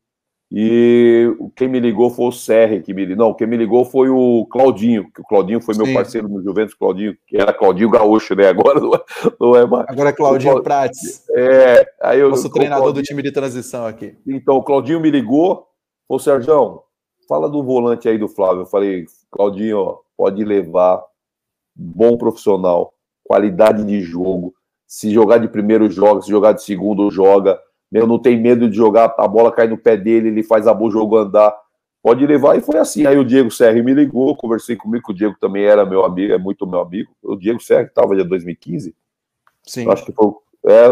E quem me ligou foi o Serre, que me Não, quem me ligou foi o Claudinho, que o Claudinho foi Sim. meu parceiro no Juventus, Claudinho, que era Claudinho Gaúcho, né? Agora não é, não é mais. Agora é Claudinho Prates. É, aí eu. Nosso treinador Claudinho, do time de transição aqui. Então, o Claudinho me ligou, falou, Sérgio, fala do volante aí do Flávio. Eu falei, Claudinho, ó, pode levar, bom profissional, qualidade de jogo. Se jogar de primeiro, joga, se jogar de segundo, joga meu, não tem medo de jogar, a bola cai no pé dele, ele faz a boa jogo andar, pode levar, e foi assim. Aí o Diego Serri me ligou, conversei comigo, que o Diego também era meu amigo, é muito meu amigo. O Diego Serri estava de 2015. Sim. acho que foi. É,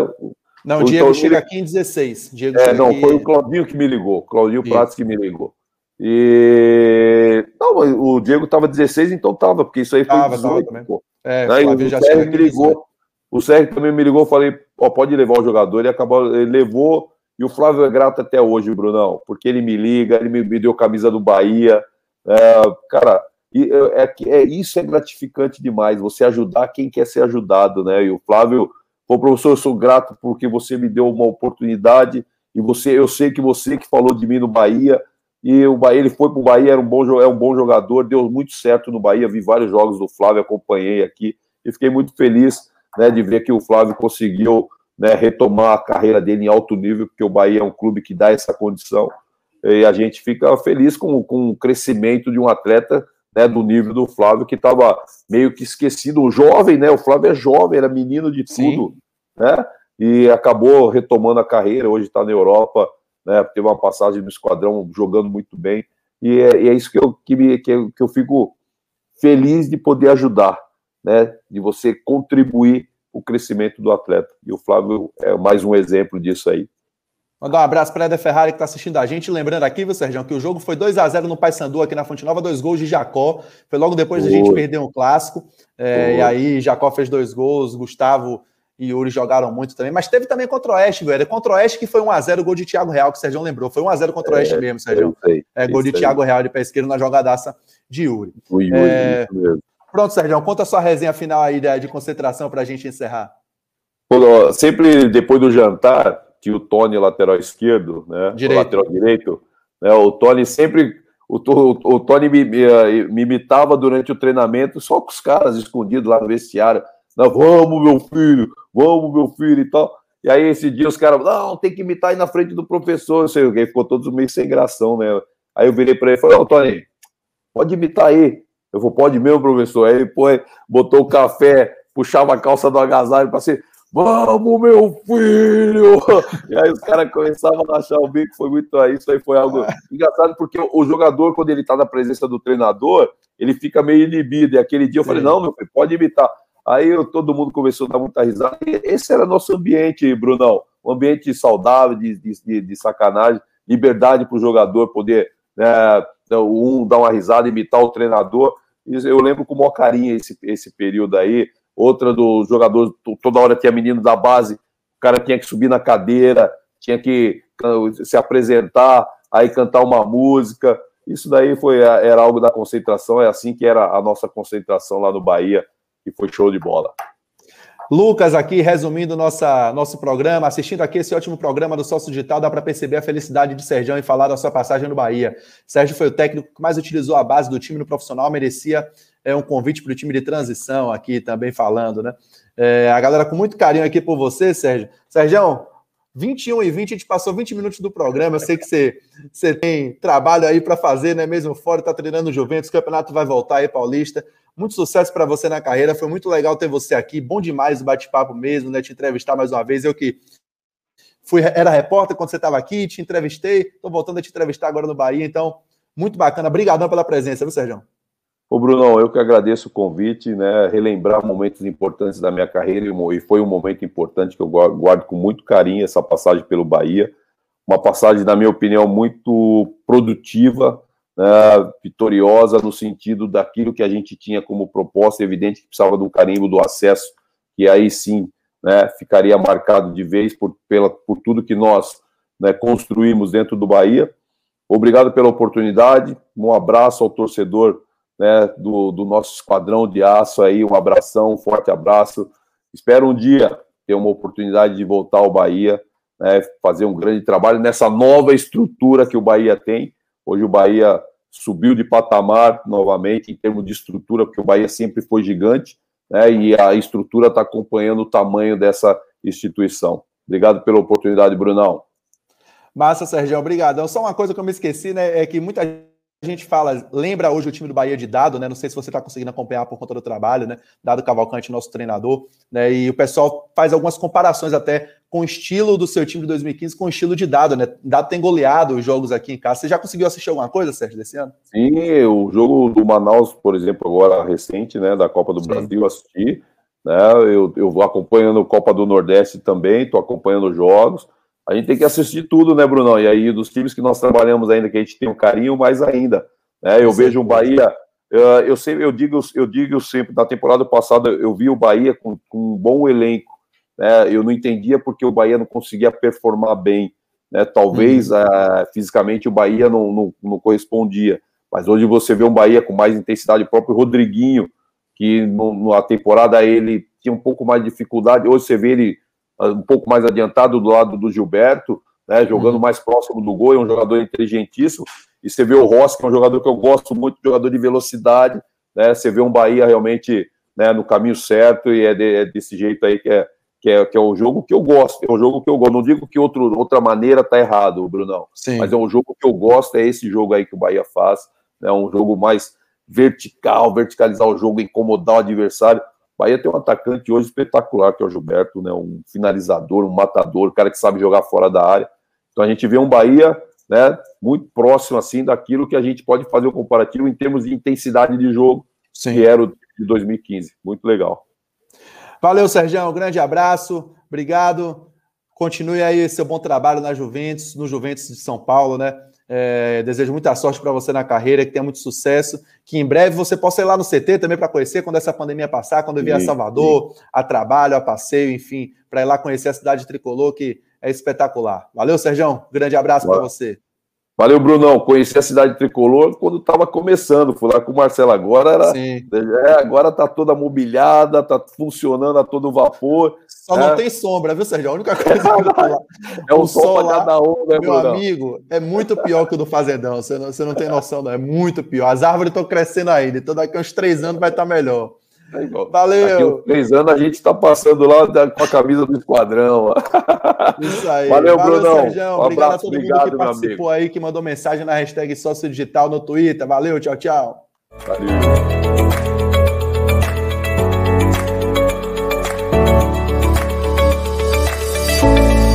não, o Diego então, chega aqui em 16. Diego é, não, aqui... foi o Claudinho que me ligou, Claudinho Isso. Prates que me ligou. E. Não, o Diego estava 16, então tava, porque isso aí foi tava, 18, tava, pô. É, aí, o Sérgio me ligou. O Sérgio também me ligou, falei, ó, pode levar o jogador. Ele acabou, ele levou, e o Flávio é grato até hoje, Brunão, porque ele me liga, ele me, me deu camisa do Bahia. É, cara, é, é, é, isso é gratificante demais, você ajudar quem quer ser ajudado, né? E o Flávio, pô, professor, eu sou grato porque você me deu uma oportunidade, e você, eu sei que você que falou de mim no Bahia, e o Bahia, ele foi para o Bahia, era um bom, é um bom jogador, deu muito certo no Bahia, vi vários jogos do Flávio, acompanhei aqui, e fiquei muito feliz né, de ver que o Flávio conseguiu né, retomar a carreira dele em alto nível, porque o Bahia é um clube que dá essa condição. E a gente fica feliz com, com o crescimento de um atleta né, do nível do Flávio, que estava meio que esquecido. O jovem, né? O Flávio é jovem, era menino de tudo, Sim. né? E acabou retomando a carreira. Hoje está na Europa, né? Teve uma passagem no esquadrão jogando muito bem. E é, e é isso que eu, que, me, que, eu, que eu fico feliz de poder ajudar, né, de você contribuir o crescimento do atleta. E o Flávio é mais um exemplo disso aí. Mandar um abraço para a Eder Ferrari que está assistindo a gente. Lembrando aqui, viu, Sérgio, que o jogo foi 2 a 0 no Paysandu aqui na Fonte Nova, dois gols de Jacó. Foi logo depois da gente perder um clássico. É, e aí, Jacó fez dois gols, Gustavo e Yuri jogaram muito também. Mas teve também contra o Oeste, velho. Contra o Oeste que foi 1x0 gol de Thiago Real, que o Sérgio lembrou. Foi 1x0 contra o Oeste é, mesmo, Sérgio. É, gol de Thiago Real de pé esquerdo na jogadaça de Yuri. O Yuri, é... Pronto, Sérgio, conta a sua resenha final aí de concentração para a gente encerrar. Sempre depois do jantar, tinha o Tony, lateral esquerdo, né? Direito. lateral direito. Né? O Tony sempre. O, o, o Tony me, me, me, imitava durante o treinamento, só com os caras escondidos lá no vestiário. Não, vamos, meu filho, vamos, meu filho e tal. E aí, esse dia, os caras, não, tem que imitar aí na frente do professor, não sei o que, ficou todos meio sem gração, né? Aí eu virei para ele e falei, ô, Tony, pode imitar aí. Eu vou, pode mesmo, professor. Aí ele põe, botou o café, puxava a calça do agasalho para ser, vamos, meu filho! E aí os caras começavam a achar o bico, foi muito aí, isso aí foi algo engraçado, porque o jogador, quando ele tá na presença do treinador, ele fica meio inibido. E aquele dia eu falei, não, meu filho, pode imitar. Aí eu, todo mundo começou a dar muita risada. E esse era nosso ambiente, Brunão. Um ambiente saudável, de, de, de sacanagem, liberdade para o jogador poder né, um dar uma risada, imitar o treinador. Eu lembro com o maior carinho esse, esse período aí. outra dos jogadores, toda hora tinha menino da base, o cara tinha que subir na cadeira, tinha que se apresentar, aí cantar uma música. Isso daí foi era algo da concentração, é assim que era a nossa concentração lá no Bahia, e foi show de bola. Lucas aqui, resumindo nossa, nosso programa, assistindo aqui esse ótimo programa do Sócio Digital, dá para perceber a felicidade de Sérgio em falar da sua passagem no Bahia. Sérgio foi o técnico que mais utilizou a base do time no profissional, merecia é, um convite para o time de transição aqui também falando, né? É, a galera com muito carinho aqui por você, Sérgio. Sérgio, 21 e 20, a gente passou 20 minutos do programa. Eu sei que você, você tem trabalho aí para fazer, né? Mesmo fora, está treinando o Juventus, o campeonato vai voltar aí, Paulista. Muito sucesso para você na carreira. Foi muito legal ter você aqui. Bom demais o bate-papo mesmo, né? Te entrevistar mais uma vez. Eu que fui, era repórter quando você estava aqui, te entrevistei. Estou voltando a te entrevistar agora no Bahia. Então, muito bacana. Obrigadão pela presença, viu, Sérgio? Ô, Brunão, eu que agradeço o convite, né? Relembrar momentos importantes da minha carreira e foi um momento importante que eu guardo com muito carinho essa passagem pelo Bahia. Uma passagem, na minha opinião, muito produtiva, né? vitoriosa no sentido daquilo que a gente tinha como proposta. Evidente que precisava do carimbo do acesso, que aí sim né, ficaria marcado de vez por, pela, por tudo que nós né, construímos dentro do Bahia. Obrigado pela oportunidade. Um abraço ao torcedor né, do, do nosso esquadrão de aço aí, um abração, um forte abraço. Espero um dia ter uma oportunidade de voltar ao Bahia, né, fazer um grande trabalho nessa nova estrutura que o Bahia tem. Hoje o Bahia subiu de patamar novamente em termos de estrutura, porque o Bahia sempre foi gigante, né, e a estrutura está acompanhando o tamanho dessa instituição. Obrigado pela oportunidade, Brunão. Massa, Sérgio, obrigado. Só uma coisa que eu me esqueci, né, é que muita gente fala, lembra hoje o time do Bahia de Dado, né? Não sei se você está conseguindo acompanhar por conta do trabalho, né? Dado Cavalcante, nosso treinador, né? E o pessoal faz algumas comparações até com o estilo do seu time de 2015 com o estilo de Dado, né? Dado tem goleado os jogos aqui em casa. Você já conseguiu assistir alguma coisa, Sérgio, desse ano? Sim, o jogo do Manaus, por exemplo, agora recente, né? Da Copa do Sim. Brasil, assisti. Né? Eu, eu vou acompanhando a Copa do Nordeste também, estou acompanhando os jogos a gente tem que assistir tudo, né, Brunão? E aí, dos times que nós trabalhamos ainda, que a gente tem um carinho, mais ainda. Né? Eu vejo o Bahia, eu, sempre, eu, digo, eu digo sempre, na temporada passada, eu vi o Bahia com, com um bom elenco. Né? Eu não entendia porque o Bahia não conseguia performar bem. Né? Talvez uhum. uh, fisicamente o Bahia não, não, não, correspondia. Mas hoje você vê um Bahia com mais intensidade, o próprio Rodriguinho, que no, na temporada ele tinha um pouco mais de dificuldade. Hoje você vê ele um pouco mais adiantado do lado do Gilberto, né, jogando uhum. mais próximo do gol, é um jogador inteligentíssimo. E você vê o Rossi, que é um jogador que eu gosto muito, jogador de velocidade, né? Você vê um Bahia realmente né, no caminho certo e é, de, é, desse jeito aí que é, que é, que é o jogo que eu gosto, é o jogo que eu gosto. Não digo que outro, outra maneira tá errado, Brunão, Sim. mas é um jogo que eu gosto, é esse jogo aí que o Bahia faz, é né, um jogo mais vertical, verticalizar o jogo, incomodar o adversário. Bahia tem um atacante hoje espetacular, que é o Gilberto, né? Um finalizador, um matador, um cara que sabe jogar fora da área. Então a gente vê um Bahia, né? Muito próximo assim daquilo que a gente pode fazer o comparativo em termos de intensidade de jogo, Sim. que era o de 2015. Muito legal. Valeu, Sérgio. Um grande abraço. Obrigado. Continue aí seu bom trabalho na Juventus, no Juventus de São Paulo, né? É, desejo muita sorte para você na carreira, que tenha muito sucesso, que em breve você possa ir lá no CT também para conhecer quando essa pandemia passar, quando eu vier a Salvador, sim. a trabalho, a passeio, enfim, para ir lá conhecer a cidade tricolor, que é espetacular. Valeu, Sérgio. Grande abraço para você. Valeu, Brunão. Conheci a cidade tricolor quando estava começando. Fui lá com o Marcelo agora. Era, é, agora tá toda mobiliada, tá funcionando a todo vapor. Só é. não tem sombra, viu, Sérgio? A única coisa que eu lá. [laughs] É o, o sol para cada um, né, Meu Brunão? amigo, é muito pior que o do Fazendão. Você não, você não tem noção, não. É muito pior. As árvores estão crescendo ainda. Então daqui a uns três anos vai estar tá melhor. Valeu. Daqui três anos a gente está passando lá com a camisa do esquadrão. Isso aí. Valeu, Valeu Brunão. Sérgio. Um obrigado a todo obrigado, mundo que participou aí, que mandou mensagem na hashtag sócio digital no Twitter. Valeu, tchau, tchau. Valeu.